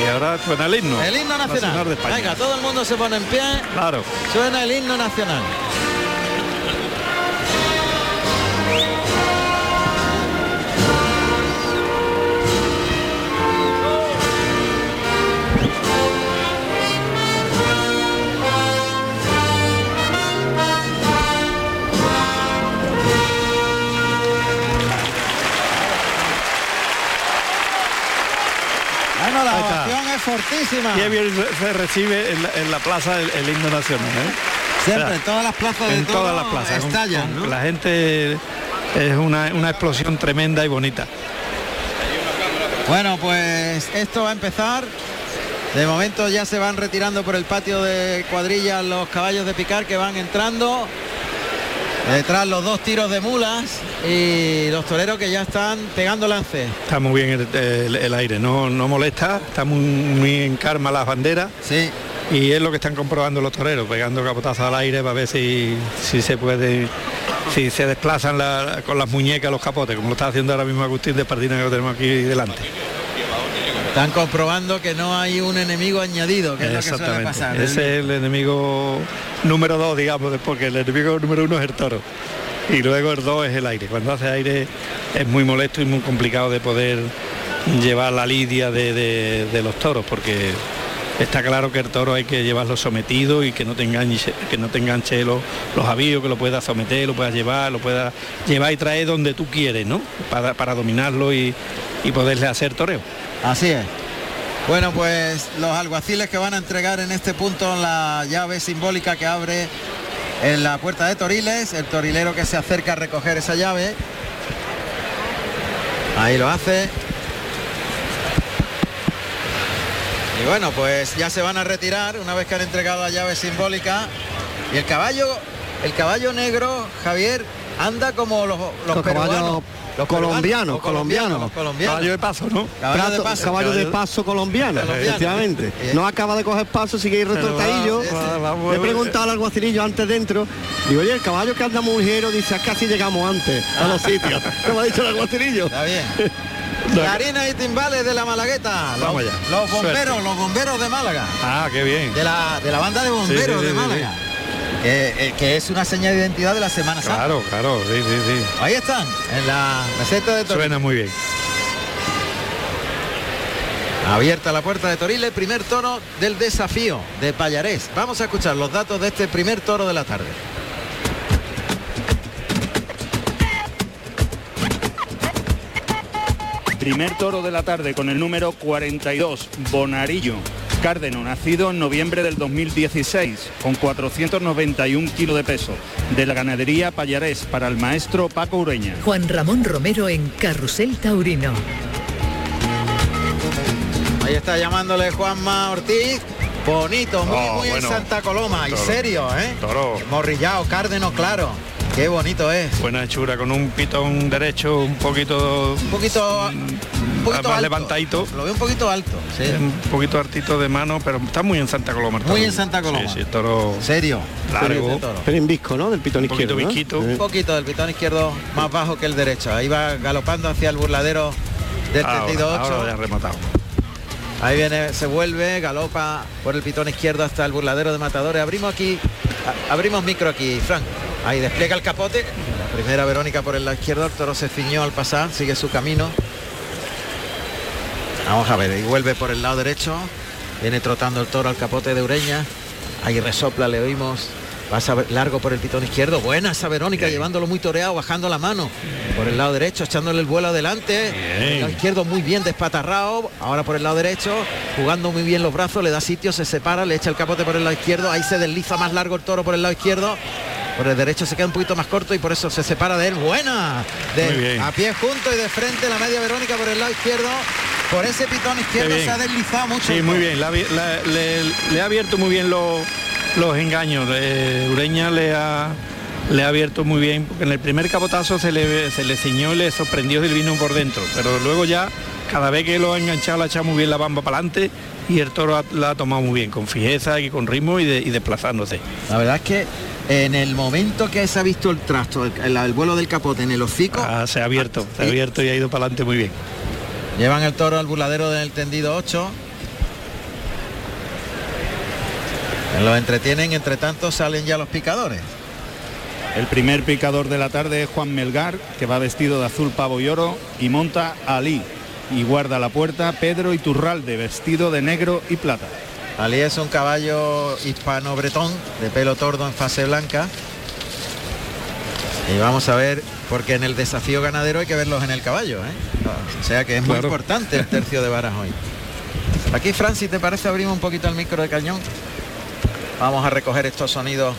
y ahora suena el himno El himno nacional. de España Venga, todo el mundo se pone en pie. claro Suena el himno nacional. Qué bien se- recibe en la, en la plaza el, el himno nacional. ¿eh? Siempre, O sea, en todas las plazas de en todas las plazas. estallan, con- ¿no? La gente es una, una explosión tremenda y bonita. Bueno, pues esto va a empezar. De momento ya se van retirando por el patio de cuadrillas los caballos de picar que van entrando. Detrás los dos tiros de mulas y los toreros que ya están pegando lance. Está muy bien el, el- el aire, no, no molesta, está muy, muy en karma las banderas. Sí. Y es lo que están comprobando los toreros, pegando capotazos al aire para ver si, si se puede, si se desplazan la- con las muñecas los capotes, como lo está haciendo ahora mismo Agustín de Pardina que lo tenemos aquí delante. Están comprobando que no hay un enemigo añadido, que es lo que suele pasar. Ese es el enemigo número dos, digamos, porque el enemigo número uno es el toro. Y luego el dos es el aire. Cuando hace aire es muy molesto y muy complicado de poder llevar la lidia de, de- de los toros, porque está claro que el toro hay que llevarlo sometido y que no te enganche, que no te enganche los, los avíos, que lo puedas someter, lo puedas llevar, lo puedas llevar y traer donde tú quieres, ¿no? Para, para dominarlo y, y poderle hacer toreo. Así es. Bueno, pues los alguaciles que van a entregar en este punto la llave simbólica que abre en la puerta de Toriles, el torilero que se acerca a recoger esa llave. Ahí lo hace. Y bueno, pues ya se van a retirar una vez que han entregado la llave simbólica. Y el caballo, el caballo negro, Javier, anda como los, los, Los caballos. Los colombianos, colombianos. los colombianos. Caballo de paso, ¿no? Caballo de paso. caballo de paso colombiano, Colombiano. efectivamente. Eh. No acaba de coger paso, sigue va- Le he preguntado al alguacilillo antes dentro. Digo, oye, el caballo que anda muy ligero, dice, "Es que casi llegamos antes a los sitios. ¿Qué me ha dicho el alguacilillo? Está bien. Clarinas y timbales de la Malagueta. Los, bomberos, Suerte. los bomberos de Málaga. Ah, qué bien. De la, de la banda de bomberos Sí, sí, de sí, Málaga. Que, eh, que es una señal de identidad de la Semana Santa. Claro, claro, sí, sí, sí. Ahí están, en la meseta de Toriles. Suena muy bien. Abierta la puerta de Toriles, primer toro del desafío de Payarés. Vamos a escuchar los datos de este primer toro de la tarde. Primer toro de la tarde con el número 42, Bonarillo. Cárdeno, nacido en noviembre del 2016, con 491 kilos de peso, de la ganadería Payarés para el maestro Paco Ureña. Juan Ramón Romero en Carrusel Taurino. Ahí está llamándole Juanma Ortiz. Bonito, muy, Oh, muy bueno. en Santa Coloma. Y serio, ¿eh? Toro. Morrillao, cárdeno, claro. Qué bonito es. Buena hechura, con un pitón derecho un poquito... Un poquito, un poquito más alto. levantadito. Lo veo un poquito alto. Sí. Un poquito hartito de mano, pero está muy en Santa Coloma. Muy en Santa Coloma. Sí, sí, toro Serio. largo. Pero en visco, ¿no? Del pitón Un poquito izquierdo. ¿no? visquito. Un poquito del pitón izquierdo más bajo que el derecho. Ahí va galopando hacia el burladero del Ahora, 32 ahora ya ha rematado. Ahí viene, se vuelve, galopa por el pitón izquierdo hasta el burladero de matadores. Abrimos aquí, abrimos micro aquí, Frank. Ahí despliega el capote. La primera Verónica por el lado izquierdo, el toro se ciñó al pasar, sigue su camino. Vamos a ver, y vuelve por el lado derecho. Viene trotando el toro al capote de Ureña. Ahí resopla, le oímos. Pasa largo por el pitón izquierdo. Buena esa Verónica, llevándolo muy toreado, bajando la mano. Por el lado derecho, echándole el vuelo adelante. El lado izquierdo muy bien despatarrado. Ahora por el lado derecho, jugando muy bien los brazos, le da sitio, se separa, le echa el capote por el lado izquierdo. Ahí se desliza más largo el toro por el lado izquierdo. Por el derecho se queda un poquito más corto y por eso se separa de él. Buena. De-. A pie junto y de frente la media Verónica por el lado izquierdo. Por ese pitón izquierdo se ha deslizado mucho. Sí, muy bien. la la- le, le ha abierto muy bien los, los engaños. Eh, Ureña le ha, le ha abierto muy bien, porque en el primer capotazo se le, se le ciñó y le sorprendió del vino por dentro. Pero luego ya, cada vez que lo ha enganchado, le ha echado muy bien la bamba para adelante y el toro la ha tomado muy bien, con fijeza y con ritmo y, de- y desplazándose. La verdad es que en el momento que se ha visto el trasto, el, el- el vuelo del capote en el hocico, Ah, se ha abierto, se ha y- abierto y ha ido para adelante muy bien. llevan el toro al burladero del tendido 8. Lo entretienen, entre tanto salen ya los picadores. El primer picador de la tarde es Juan Melgar, que va vestido de azul pavo y oro y monta a Ali. Y guarda la puerta Pedro Iturralde, vestido de negro y plata. Ali es un caballo hispano-bretón de pelo tordo en fase blanca. Y vamos a ver, porque en el desafío ganadero hay que verlos en el caballo, ¿eh? O sea que es muy Claro. importante el tercio de varas hoy. Aquí, Francis, ¿te parece abrimos un poquito el micro de cañón? Vamos a recoger estos sonidos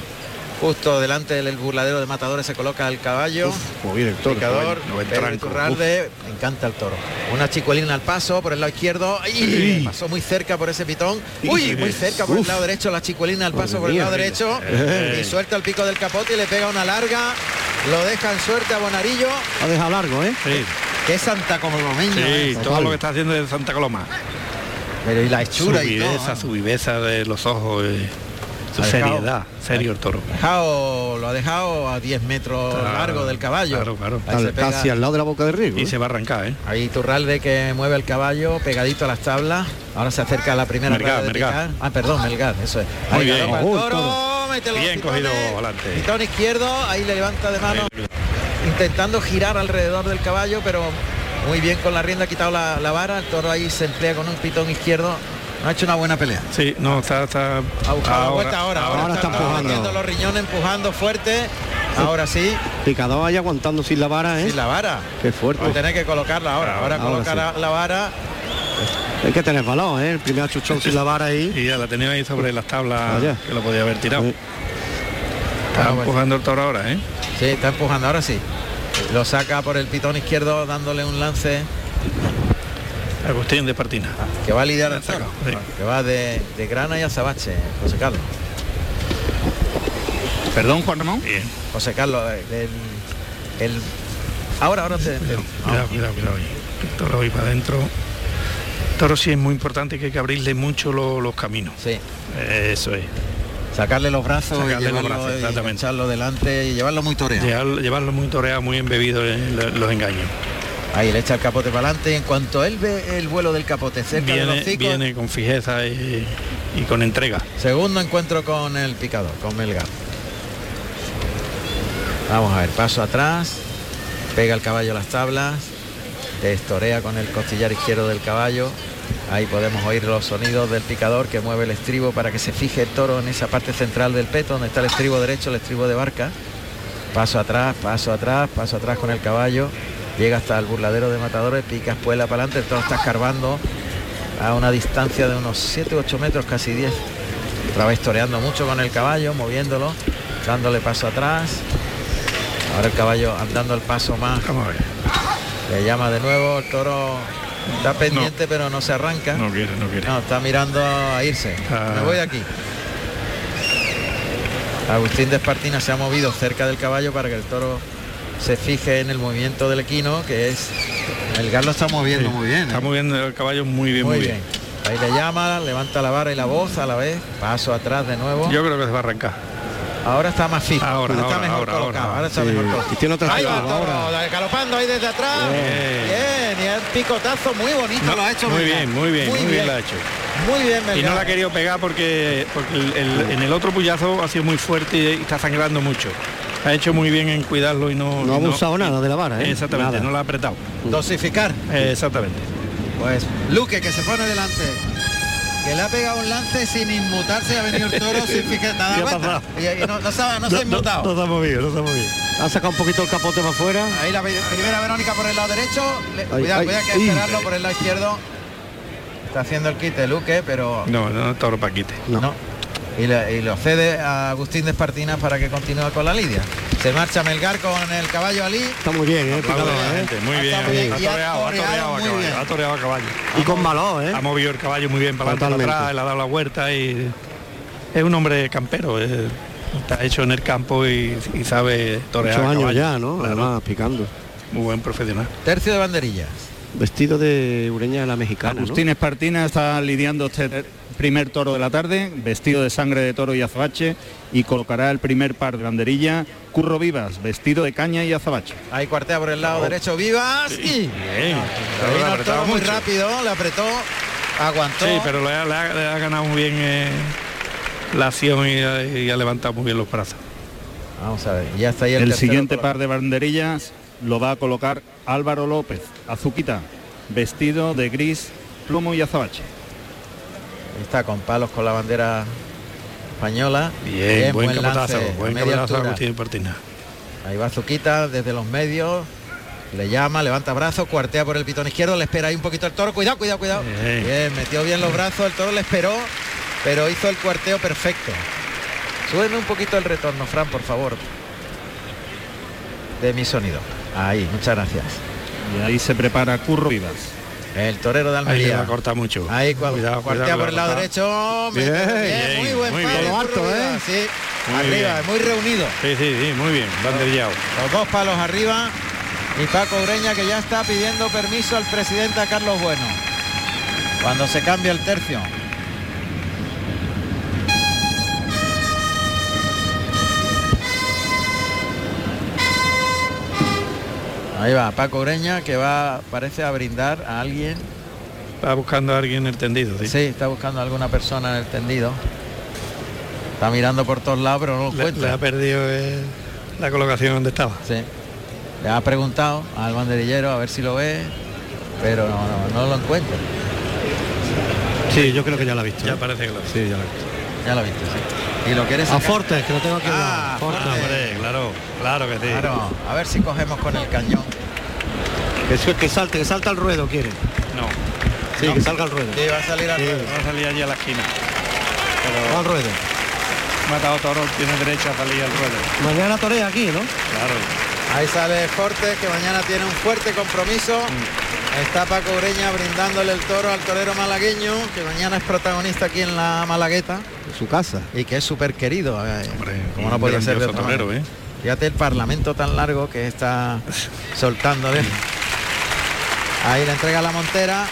justo delante del burladero de matadores se coloca el caballo Como viene el toro. picador. No, me encanta el toro una chicuelina al paso por el lado izquierdo ¡Ay! pasó muy cerca por ese pitón uy muy cerca por el lado derecho la chicuelina al paso Madre por el mía, lado derecho Eh. y suelta el pico del capote y le pega una larga lo deja en suerte a Bonarillo Ha dejado largo, ¿eh? Sí, que es Santa Colomeño sí, ¿eh? todo lo que está haciendo es Santa Coloma. pero y la Su hechura y todo viveza, ¿eh? su viveza de los ojos, eh, su Ha seriedad, serio el toro. dejado, lo ha dejado a 10 metros Claro, largo del caballo Claro, claro. Pega- Casi al lado de la boca de Rigo. Y ¿eh? se va a arrancar, ¿eh? Ahí Turralde que mueve el caballo pegadito a las tablas. Ahora se acerca a la primera Melgar, rueda de Melgar. picar. Ah, perdón, Melgar, eso es. Muy Ahí bien. el Oh, toro, Bien cogido adelante. Pitón izquierdo, ahí le levanta de mano, intentando girar alrededor del caballo, pero muy bien con la rienda, ha quitado la, la vara. El toro ahí se emplea con un pitón izquierdo. Ha hecho una buena pelea. Sí, no, está, está Ha buscado la vuelta ahora. Ahora, ahora está empujando. metiendo los riñones, empujando fuerte. Ahora sí, Picador ahí aguantando sin la vara, ¿eh? sin la vara. Qué fuerte. Va a tener que colocarla ahora. Ahora, Ahora coloca sí. la, la vara. Hay que tener valor, ¿eh? El primer chuchón sin la vara ahí. Y ya la tenía ahí sobre las tablas que lo podía haber tirado. Sí. Está Ah, bueno. empujando el toro ahora, ¿eh? Sí, está empujando, ahora sí. Lo saca por el pitón izquierdo dándole un lance Agustín de Partina. que va a lidiar el toro, sí. que va de, de Grana y Azabache, José Carlos. Perdón, Juan Ramón. Bien. José Carlos, el, el- ahora, ahora te, Cuidado, cuidado, cuidado. ahí. El toro ahí para adentro. Toro sí es muy importante que hay que abrirle mucho lo- los caminos. sí, Eso es. sacarle los brazos Sacarle y los brazos, y delante y llevarlo muy toreado. Llevar- llevarlo muy toreado, muy embebido en lo- los engaños. Ahí le echa el capote para adelante y en cuanto él ve el vuelo del capote cerca de los Viene, hocicos, viene con fijeza y, y con entrega. Segundo encuentro con el picador, con Melgar. Vamos a ver, paso atrás, pega el caballo a las tablas, destorea con el costillar izquierdo del caballo. Ahí podemos oír los sonidos del picador que mueve el estribo para que se fije el toro en esa parte central del peto, donde está el estribo derecho, el estribo de barca. Paso atrás, paso atrás, paso atrás con el caballo. Llega hasta el burladero de matadores, pica espuela para adelante, el toro está escarbando a una distancia de unos 7 8 metros, casi 10. Otra vez toreando mucho con el caballo, moviéndolo, dándole paso atrás. Ahora el caballo andando el paso más. Vamos a ver. Le llama de nuevo, el toro está pendiente pero no se arranca. No quiere, no quiere. No, está mirando a irse. Ah. Me voy de aquí. Agustín de Espartina se ha movido cerca del caballo para que el toro se fije en el movimiento del equino, que es... El gas lo está moviendo Sí, muy bien. Está ¿eh? moviendo el caballo muy bien, muy, muy, bien. bien. Ahí le llama, levanta la vara y la voz a la vez. Paso atrás de nuevo. Yo creo que se va a arrancar. Ahora está más fijo. Ahora, está ahora, mejor ahora, colocado. ahora. Ahora está Sí, mejor colocado. y tiene otra Ahí va ahora. galopando ahí desde atrás. Bien. Bien, y el picotazo muy bonito No, lo ha hecho. muy Melgar. bien, muy bien, muy bien lo ha hecho. Muy bien, Y no Melgar. la ha querido pegar porque, porque el- el- en el otro puyazo ha sido muy fuerte y está sangrando mucho. Ha hecho muy bien en cuidarlo y no... No ha abusado nada de la vara, ¿eh? Exactamente, Nada. no la ha apretado. Dosificar. Eh, exactamente. Pues Luque que se pone delante. Que le ha pegado un lance sin inmutarse y ha venido el toro sin fijar nada. Y, y no, no se ha, no se ha inmutado. se ha movido, no se ha movido. Ha sacado un poquito el capote para afuera. Ahí la primera Verónica por el lado derecho. Le- Ay, cuidado, ay, cuidado que ay. esperarlo por el lado izquierdo. Está haciendo el quite Luque, pero No, no, toro paquite. no. Y, le- y lo cede a Agustín de Espartina para que continúe con la lidia. Se marcha Melgar con el caballo Ali. Está muy bien, ¿eh? ¿eh? muy bien. Ha toreado, ha toreado a caballo. Ha toreado a caballo. Y con valor, ¿eh? Ha movido el caballo muy bien para adelante, para atrás, le ha dado la vuelta y es un hombre campero. es- está hecho en el campo y, y sabe torear Ocho a años caballo. ya, ¿no? Claro, Además, picando. muy buen profesional. Tercio de banderillas. Vestido de ureña de la mexicana, ¿no? Agustín Espartina está lidiando este primer toro de la tarde, vestido de sangre de toro y azabache, y colocará el primer par de banderilla, Curro Vivas, vestido de caña y azabache. Ahí cuartea por el lado derecho Vivas y Bien. el toro muy rápido, le apretó, aguantó. Sí, pero le ha, le ha- le ha ganado muy bien eh, la acción y, ha- y ha levantado muy bien los brazos. Vamos a ver, ya está ahí el, El siguiente par de banderillas lo va a colocar Álvaro López, Azuquita, vestido de gris, plomo y azabache. Ahí está con palos con la bandera española. Bien, buen lance, capotazo, a buen media capotazo altura. Agustín Martina. Ahí va Zuquita desde los medios. Le llama, levanta brazos, cuartea por el pitón izquierdo, le espera ahí un poquito el toro. Cuidado, cuidado, cuidado. Bien. Bien, metió bien los brazos, el toro le esperó, pero hizo el cuarteo perfecto. Súbeme un poquito el retorno, Fran, por favor. De mi sonido. Ahí, muchas gracias. Y ahí se prepara Curro Vivas. El torero de Ahí le Almería. va a cortar mucho. Ahí Cuidado, cuartea cuidado, por el lado cuidado. derecho. Bien, mete- bien, muy buen muy palo, bien. Alto, ¿eh? Sí, Muy arriba, bien. muy reunido. Sí, sí, sí, muy bien, banderillado. Los dos palos arriba y Paco Ureña que ya está pidiendo permiso al presidente a Carlos Bueno. Cuando se cambia el tercio. Ahí va Paco Ureña que va, parece a brindar a alguien. Va buscando a alguien en el tendido. Sí. Sí, está buscando a alguna persona en el tendido. Está mirando por todos lados, pero no lo encuentra. le ha perdido eh, la colocación donde estaba. Sí. Le ha preguntado al banderillero a ver si lo ve, pero no, no, no lo encuentra. Sí, yo creo que ya la ha visto. Ya ¿eh? parece que lo Sí, ya la he visto. Ya lo viste, sí. Y lo quieres A. Fortes, que lo tengo lado. Ah, Fortes. Claro, que sí. Claro, a ver si cogemos con el cañón. Que, que salte, que salta al ruedo, quiere. No, Sí, que salga al ruedo. Sí, va a salir al Sí. ruedo. va a salir allí a la esquina. Va al ruedo. Matado Toro tiene derecho a salir al ruedo. Mañana torea aquí, ¿no? Claro. Ahí sale Fortes, que mañana tiene un fuerte compromiso. Está Paco Ureña brindándole el toro al torero malagueño, que mañana es protagonista aquí en la Malagueta En su casa. y que es súper querido. eh, Hombre, como no podía ser de torero, manera. ¿eh? Fíjate el parlamento tan largo que está soltándole. Ahí le entrega la montera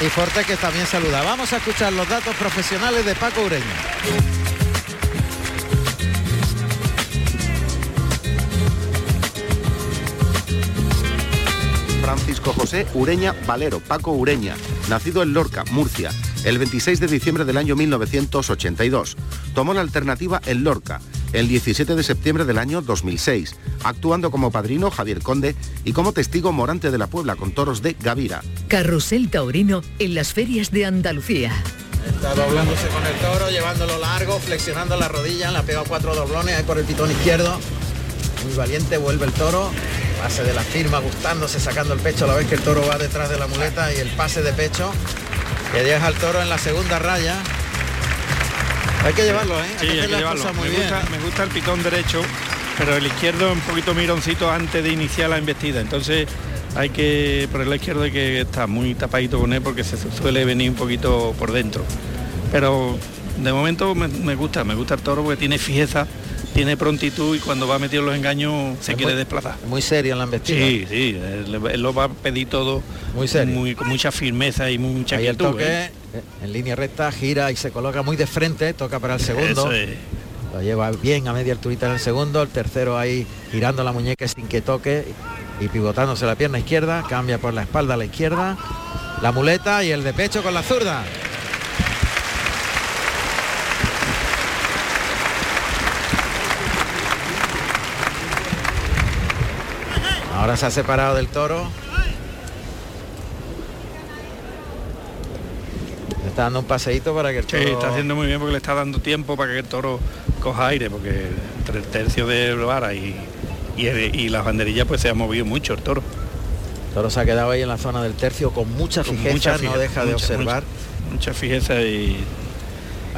y Fortes que también saluda. Vamos a escuchar los datos profesionales de Paco Ureña. Francisco José Ureña Valero, Paco Ureña, nacido en Lorca, Murcia, el 26 de diciembre del año 1982. Tomó la alternativa en Lorca, el 17 de septiembre del año 2006, actuando como padrino Javier Conde y como testigo Morante de la Puebla con toros de Gavira. Carrusel Taurino en las ferias de Andalucía. Está doblándose con el toro, llevándolo largo, flexionando la rodilla, le ha pegado cuatro doblones ahí por el pitón izquierdo. Muy valiente, vuelve el toro, pase de la firma, gustándose, sacando el pecho a la vez que el toro va detrás de la muleta y el pase de pecho que deja al toro en la segunda raya. Hay que llevarlo, ¿eh? Sí, hay que llevarlo. muy me, bien. gusta, me gusta el pitón derecho, pero el izquierdo un poquito mironcito antes de iniciar la embestida. Entonces hay que, por el izquierdo hay que estar muy tapadito con él porque se suele venir un poquito por dentro. Pero de momento me, me gusta, me gusta el toro porque tiene fijeza, tiene prontitud y cuando va metido en los engaños se Es quiere muy- desplazar. Muy serio en la embestida. Sí, sí, él, él lo va a pedir todo Muy serio. muy- con mucha firmeza y mucha Ahí el quietud. toque ¿eh? Eh, en línea recta, gira y se coloca muy de frente, toca para el segundo. Es. Lo lleva bien a media alturita en el segundo, el tercero ahí girando la muñeca sin que toque y pivotándose la pierna izquierda, cambia por la espalda a la izquierda, la muleta y el de pecho con la zurda. Ahora se ha separado del toro. Está dando un paseíto para que el Sí, está haciendo muy bien porque le está dando tiempo para que el toro coja aire, porque entre el tercio de vara y, y, el- y las banderillas pues se ha movido mucho el toro. El toro se ha quedado ahí en la zona del tercio con mucha Con fijeza, no deja de observar. Mucha, mucha fijeza y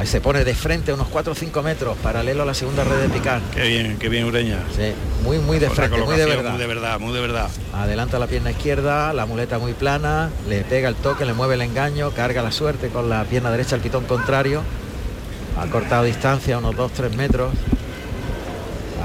Ahí se pone de frente unos 4 o 5 metros, paralelo a la segunda red de picar. qué bien, qué bien Ureña. Sí, muy, muy de frente, muy de verdad. Muy de verdad, muy de verdad. Adelanta la pierna izquierda, la muleta muy plana, le pega el toque, le mueve el engaño, carga la suerte con la pierna derecha al pitón contrario. Ha cortado distancia, unos 2-3 metros.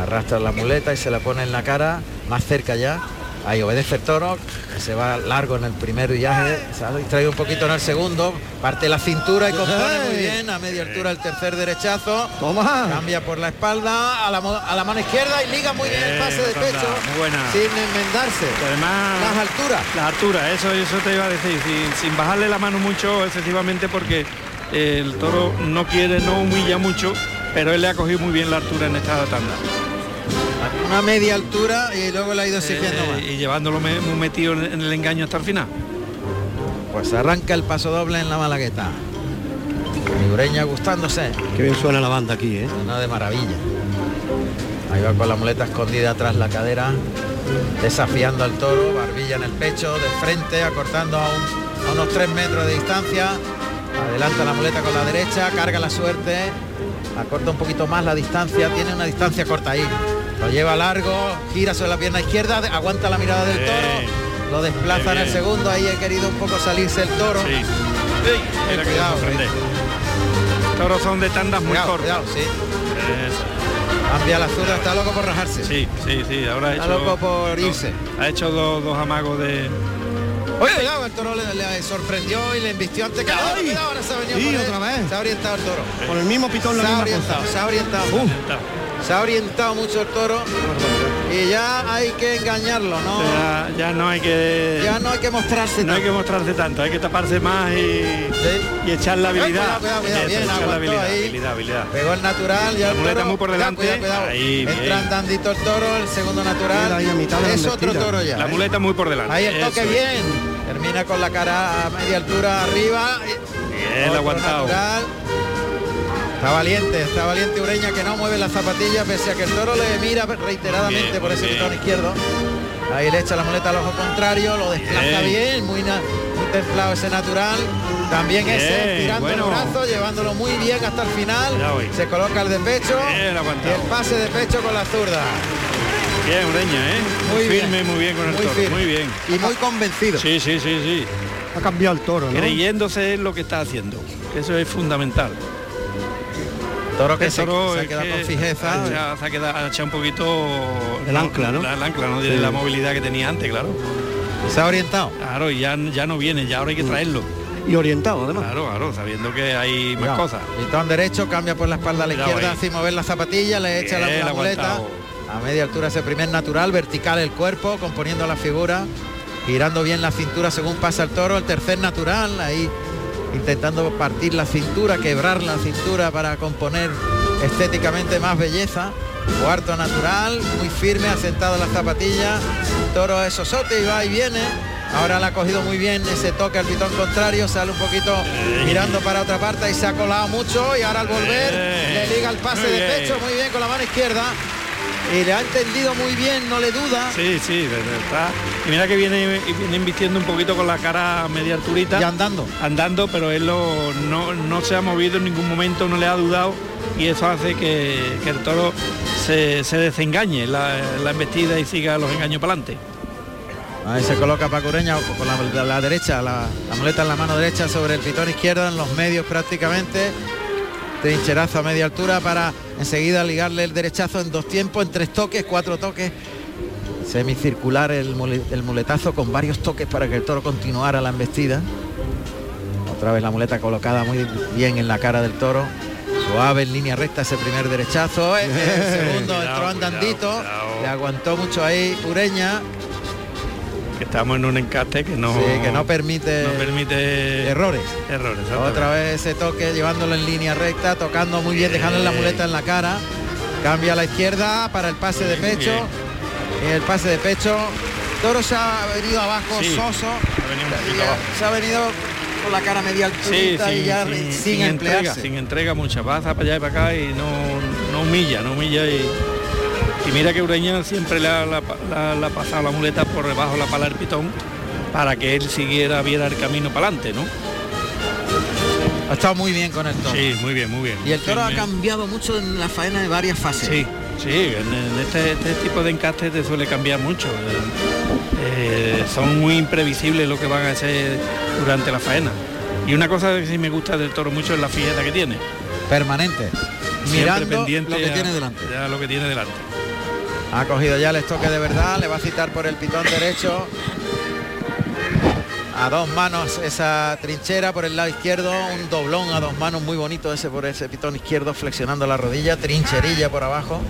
Arrastra la muleta y se la pone en la cara, más cerca ya. Ahí obedece el toro, que se va largo en el primer viaje, se ha distraído un poquito en el segundo, parte la cintura y compone muy bien, a media altura el tercer derechazo. Toma. Cambia por la espalda, a la, mo- a la mano izquierda y liga muy bien el pase de pecho, muy buena. sin enmendarse. Y además Las alturas. la altura, eso, eso te iba a decir, sin, sin bajarle la mano mucho excesivamente porque el toro no quiere, no humilla mucho, pero él le ha cogido muy bien la altura en esta tanda. Una media altura y luego la ha ido exigiendo Eh, más. y llevándolo me- muy metido en, el engaño hasta el final. Pues arranca el paso doble en la Malagueta. Y Ureña gustándose. Qué bien suena la banda aquí, ¿eh? Suena de maravilla. Ahí va con la muleta escondida tras la cadera, desafiando al toro, barbilla en el pecho, de frente, acortando a, un- a unos 3 metros de distancia. Adelanta la muleta con la derecha, carga la suerte, acorta un poquito más la distancia, tiene una distancia corta ahí. Lo lleva largo, gira sobre la pierna izquierda, aguanta la mirada del toro, lo desplaza en el segundo, ahí he querido un poco salirse el toro. Sí. Mira que cuidado, sorprende. Toros son de tandas muy cortas. sí. Cambia la zurda, está loco por rajarse. Sí, sí, sí. Ahora ha Está hecho, loco por irse. ha hecho dos, dos amagos de. Oye, cuidado, el toro le, le sorprendió y le embistió antes que nada. Cuidado, ahora se ha venido Y por él. otra vez. Se ha orientado el toro. Con el mismo pitón la Se ha misma orientado, cosa. se ha orientado. Se ha orientado mucho el toro y ya hay que engañarlo, ¿no? Ya, ya no hay que. Ya no hay que mostrarse No hay tanto. que mostrarse tanto, hay que taparse más y, y echar la Eh, habilidad. cuidado, cuidado, cuidado, Eso, bien, echar la habilidad, ahí. habilidad, habilidad. Pegó el natural, ya La el muleta toro- muy por delante. Ahí. Entra andandito el toro, el segundo natural. Ahí a mitad de es otro toro ya. La ¿eh? muleta muy por delante. Ahí el toque eso es. bien. Termina con la cara a media altura arriba. Bien, aguantado. natural. Está valiente, está valiente Ureña que no mueve la zapatilla pese a que el toro le mira reiteradamente Bien, por ese pitón izquierdo. Ahí le echa la muleta al ojo contrario, lo desplaza Bien. bien, muy, na- muy templado ese natural. También ese, Bien, tirando bueno. el brazo, llevándolo muy bien hasta el final. Se coloca el de pecho y el pase de pecho con la zurda. Bien, Ureña, ¿eh? Muy firme, bien. muy bien con el Muy toro, firme. muy bien. Y muy convencido. Sí, sí, sí, sí. Ha cambiado el toro, ¿no? Creyéndose en lo que está haciendo. que Eso es fundamental. Toro que se, toro se ha quedado que con fijeza. echado- se ha quedado ha un poquito El ancla, ¿no? La, el ancla, no tiene Sí. la movilidad que tenía antes, claro. Se ha orientado. Claro, y ya, ya no viene, ya ahora hay que traerlo. Y orientado, además. Claro, claro, sabiendo que hay más Cuidado. cosas. Pitón derecho, cambia por la espalda a la izquierda, ahí. sin mover la zapatilla, le echa la, Bien, la muleta. A media altura ese primer natural, vertical el cuerpo, componiendo la figura, girando bien la cintura según pasa el toro. El tercer natural, ahí intentando partir la cintura, quebrar la cintura para componer estéticamente más belleza. Cuarto natural, muy firme, asentado en la zapatilla. Toro es sosote y va y viene. Ahora le ha cogido muy bien ese toque al pitón contrario, sale un poquito mirando para otra parte y se ha colado mucho y ahora al volver le liga el pase de pecho muy bien con la mano izquierda y le ha entendido muy bien, no le duda. Sí, sí, verdad. Y mira que viene, viene invistiendo un poquito con la cara media alturita. Y andando. Andando, pero él lo- no, no se ha movido en ningún momento, no le ha dudado y eso hace que, que el toro se, se desengañe la, la embestida y siga los engaños para adelante. Ahí se coloca Pacureña con la, la- la derecha, la, la muleta en la mano derecha sobre el pitón izquierdo, en los medios prácticamente. Trincherazo a media altura para enseguida ligarle el derechazo en dos tiempos, en tres toques, cuatro toques. Semicircular el, mule- el muletazo con varios toques para que el toro continuara la embestida. Otra vez la muleta colocada muy bien en la cara del toro. Suave en línea recta ese primer derechazo. El, el segundo, toro andandito. Le aguantó mucho ahí Ureña. Que estamos en un encaste que no, Sí, que no permite no permite errores. errores. Otra vez ese toque, llevándolo en línea recta, tocando muy bien, dejándole la muleta en la cara. Cambia a la izquierda para el pase de pecho. Y el pase de pecho. Toro se ha venido abajo, Sí, soso. ha venido un poquito Ya abajo. Se ha venido con la cara media Sí, altura y ya sin, sin, sin entrega, sin entrega mucha pasa para allá y para acá y no, no humilla, no humilla y, y mira que Ureña siempre le ha, la, la- la ha pasado la muleta por debajo de la pala del pitón para que él siguiera, viera el camino para adelante, ¿no? Ha estado muy bien con el toro. Sí, muy bien, muy bien. Y el toro ha cambiado mucho en la faena de varias fases. Sí, sí, en, en este, este tipo de encastes te suele cambiar mucho. Eh, eh, son muy imprevisibles lo que van a hacer durante la faena. Y una cosa que sí me gusta del toro mucho es la fijeza que tiene. Permanente. Siempre Mirando pendiente lo que a- tiene delante. a lo que tiene delante. Ha cogido ya el estoque de verdad, le va a citar por el pitón derecho. A dos manos esa trinchera por el lado izquierdo, un doblón a dos manos muy bonito ese por ese pitón izquierdo, flexionando la rodilla, trincherilla por abajo.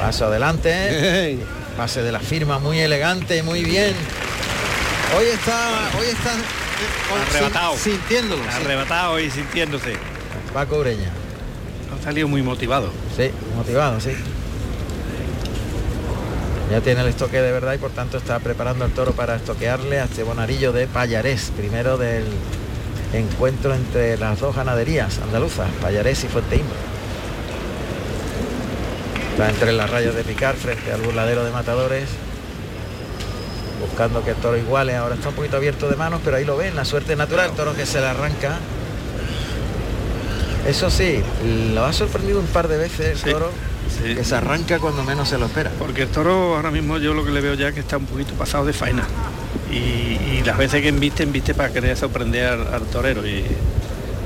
Paso adelante. Pase de la firma muy elegante, muy bien. Hoy está, hoy está eh, Arrebatado. sin- sintiéndolo. sí. Arrebatado y sintiéndose. Paco Ureña. Ha salido muy motivado. Sí, motivado, sí. Ya tiene el estoque de verdad y por tanto está preparando el toro para estoquearle a este bonarillo de Payarés, primero del encuentro entre las dos ganaderías andaluzas, Payarés y Fuente Imbro. Está entre las rayas de picar frente al burladero de matadores. Buscando que el toro iguale. Ahora está un poquito abierto de manos, pero ahí lo ven. La suerte natural. El toro que se le arranca. Eso sí, lo ha sorprendido un par de veces el toro. Que se arranca cuando menos se lo espera. Porque el toro ahora mismo yo lo que le veo ya es que está un poquito pasado de faena. Y, y las veces que embiste, embiste para querer sorprender al, al torero. Y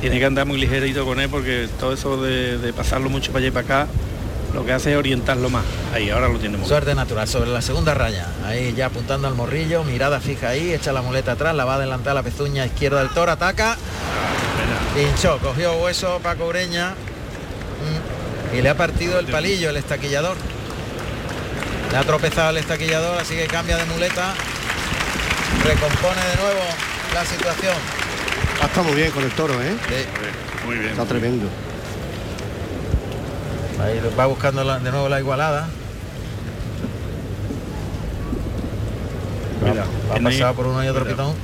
tiene que andar muy ligerito con él porque todo eso de, de pasarlo mucho para allá y para acá, lo que hace es orientarlo más. Ahí, ahora lo tenemos. Suerte natural sobre la segunda raya. Ahí ya apuntando al morrillo, mirada fija ahí, echa la muleta atrás, la va a adelantar la pezuña izquierda del toro, ataca. Pinchó, cogió hueso Paco Ureña y le ha partido el palillo el estaquillador. Le ha tropezado el estaquillador, así que cambia de muleta. Recompone de nuevo la situación. Ha estado muy bien con el toro, ¿eh? Muy bien. Está tremendo. Ahí va buscando la- de nuevo la igualada. Cuidado. Va a Que no hay- pasar por uno y otro pitón.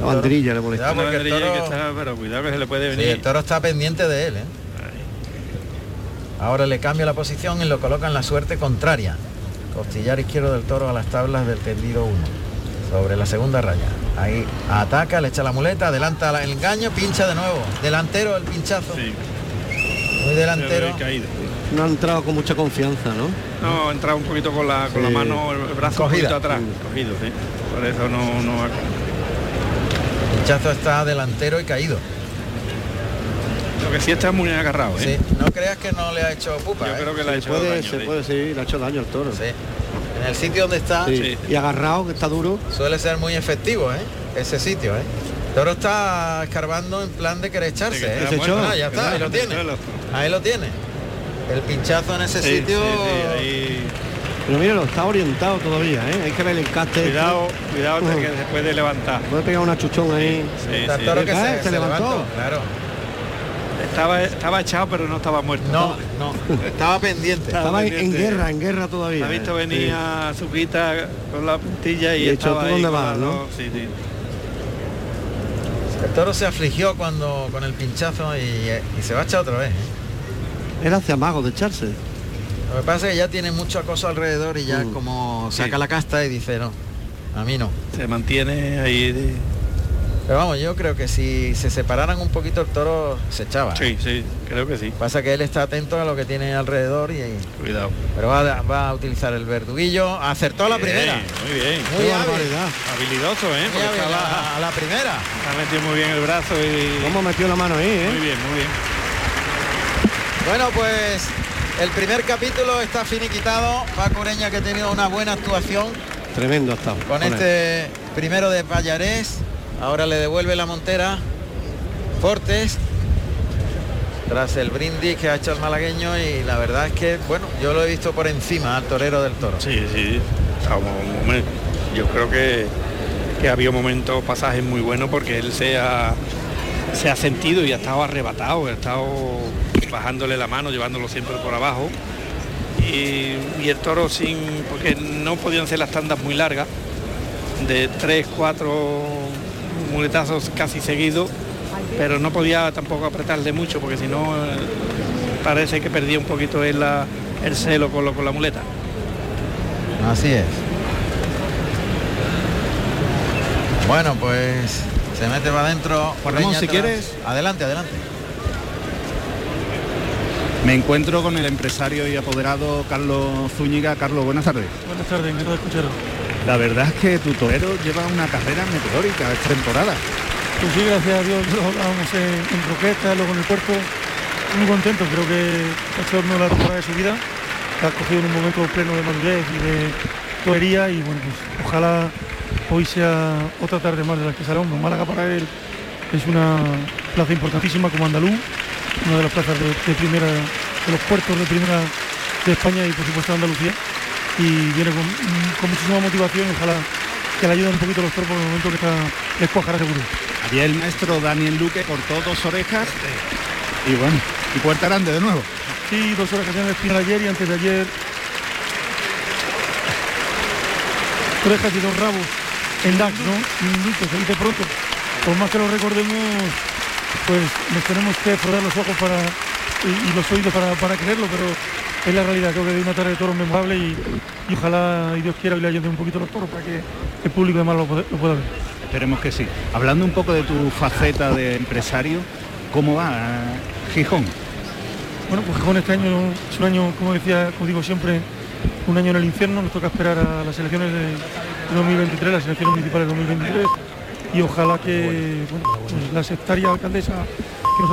La banderilla le molesta. Cuidado porque el toro- que está, pero cuidado que se le puede Sí, venir. el toro está pendiente de él. ¿eh? Ahora le cambia la posición y lo coloca en la suerte contraria. Costillar izquierdo del toro a las tablas del tendido 1. Sobre la segunda raya. Ahí ataca, le echa la muleta, adelanta la- el engaño, pincha de nuevo. Delantero el pinchazo. Muy delantero. No ha entrado con mucha confianza, ¿no? No, ha entrado un poquito con la, con la Sí. mano, el brazo Cogida. un poquito atrás. Cogido, sí. Por eso no, no ha- El pinchazo está delantero y caído. Que sí está muy agarrado, ¿eh? Sí, no creas que no le ha hecho pupa. Yo ¿eh? creo que le ha Se hecho puede, daño, se sí. puede, sí, le ha hecho daño al toro. Sí. En el sitio donde está Sí. Y agarrado, que está duro. suele ser muy efectivo, ¿eh? Ese sitio, ¿eh? El Toro está escarbando en plan de querer echarse, que ¿eh? Ah, ya está, ahí lo tiene. Ahí lo tiene. El pinchazo en ese Sí, sitio. sí, sí, ahí- Pero míralo, está orientado todavía, ¿eh? Hay que ver el encaste. Cuidado, cuidado Uh. que se puede levantar. Puede pegar una chuchón ahí. Sí, sí. que Ah, se, se se levantó. levantó. Claro. Estaba, estaba echado pero no estaba muerto. No, no. Estaba pendiente. Estaba en, guerra, en guerra todavía. Ha visto ¿eh? venir a su quita con la puntilla y, estaba ¿tú ahí dónde las no? sí, sí. El toro se afligió cuando con el pinchazo y, y se va a echar otra vez. Sí. Él hace amago de echarse. Lo que pasa es que ya tiene mucho acoso alrededor y ya Mm. como saca la casta y dice no, a mí no. Se mantiene ahí. de- Pero vamos, yo creo que si se separaran un poquito el toro se echaba. Sí, sí, creo que sí. Pasa que él está atento a lo que tiene alrededor y Cuidado. pero va, a- va a utilizar el verduguillo. Acertó la Bien, primera. Muy bien. Muy Qué hábil. barbaridad. Habilidoso, ¿eh? Muy Porque hábil estaba, a, la primera. ha metido muy bien el brazo y. ¿Cómo metió la mano ahí, eh? Muy bien, muy bien. Bueno, pues el primer capítulo está finiquitado. Paco Ureña que ha tenido una buena actuación Tremendo ha estado. con este primero de Pallarés. Ahora le devuelve la montera Fortes tras el brindis que ha hecho el malagueño y la verdad es que, bueno, yo lo he visto por encima al torero del toro. Sí, sí. Yo creo que, que ha habido momentos, pasajes muy buenos porque él se ha, se ha sentido y ha estado arrebatado, ha estado bajándole la mano, llevándolo siempre por abajo. Y, y el toro sin. porque no podían ser las tandas muy largas, de tres, cuatro muletazos casi seguidos, pero no podía tampoco apretarle mucho porque si no parece que perdía un poquito la- el celo con, lo- con la muleta. Así es. Bueno, pues se mete para adentro. Ramón, si atrás. quieres. Adelante, adelante. Me encuentro con el empresario y apoderado Carlos Zúñiga. Carlos, buenas tardes. Buenas tardes, encantado de escucharos. La verdad es que tu torero lleva una carrera meteórica, es temporada. Pues sí, gracias a Dios, lo hablábamos en, Roqueta, luego en el puerto. Muy contento, creo que ha hecho de la temporada de su vida. Ha cogido en un momento pleno de madurez y de torería y bueno, pues ojalá hoy sea otra tarde más de las que será. Málaga para él es una plaza importantísima como andaluz, una de las plazas de, de primera, de los puertos de primera de España y por supuesto de Andalucía. Y viene con, con muchísima motivación, ojalá que le ayuden un poquito los toros por el momento que está, les cuajará seguro. Ayer el maestro Daniel Luque cortó dos orejas y bueno, y puerta grande de nuevo. Sí, dos que hacían el final ayer y antes de ayer. Orejas y dos rabos en DAX, ¿no? Minutos, se dice pronto. Por más que lo recordemos, pues nos tenemos que frotar los ojos para y, y los oídos para, para creerlo, pero es la realidad, creo que de una tarde de toros memorable y, y ojalá y Dios quiera que le ayude un poquito los toros para que el público además lo, lo pueda ver. Esperemos que sí. Hablando un poco de tu faceta de empresario, ¿cómo va Gijón? Bueno, pues Gijón este año es un año, como decía, como digo siempre, un año en el infierno, nos toca esperar a las elecciones de, de 2023, las elecciones municipales de 2023 y ojalá que bueno, pues la sectaria alcaldesa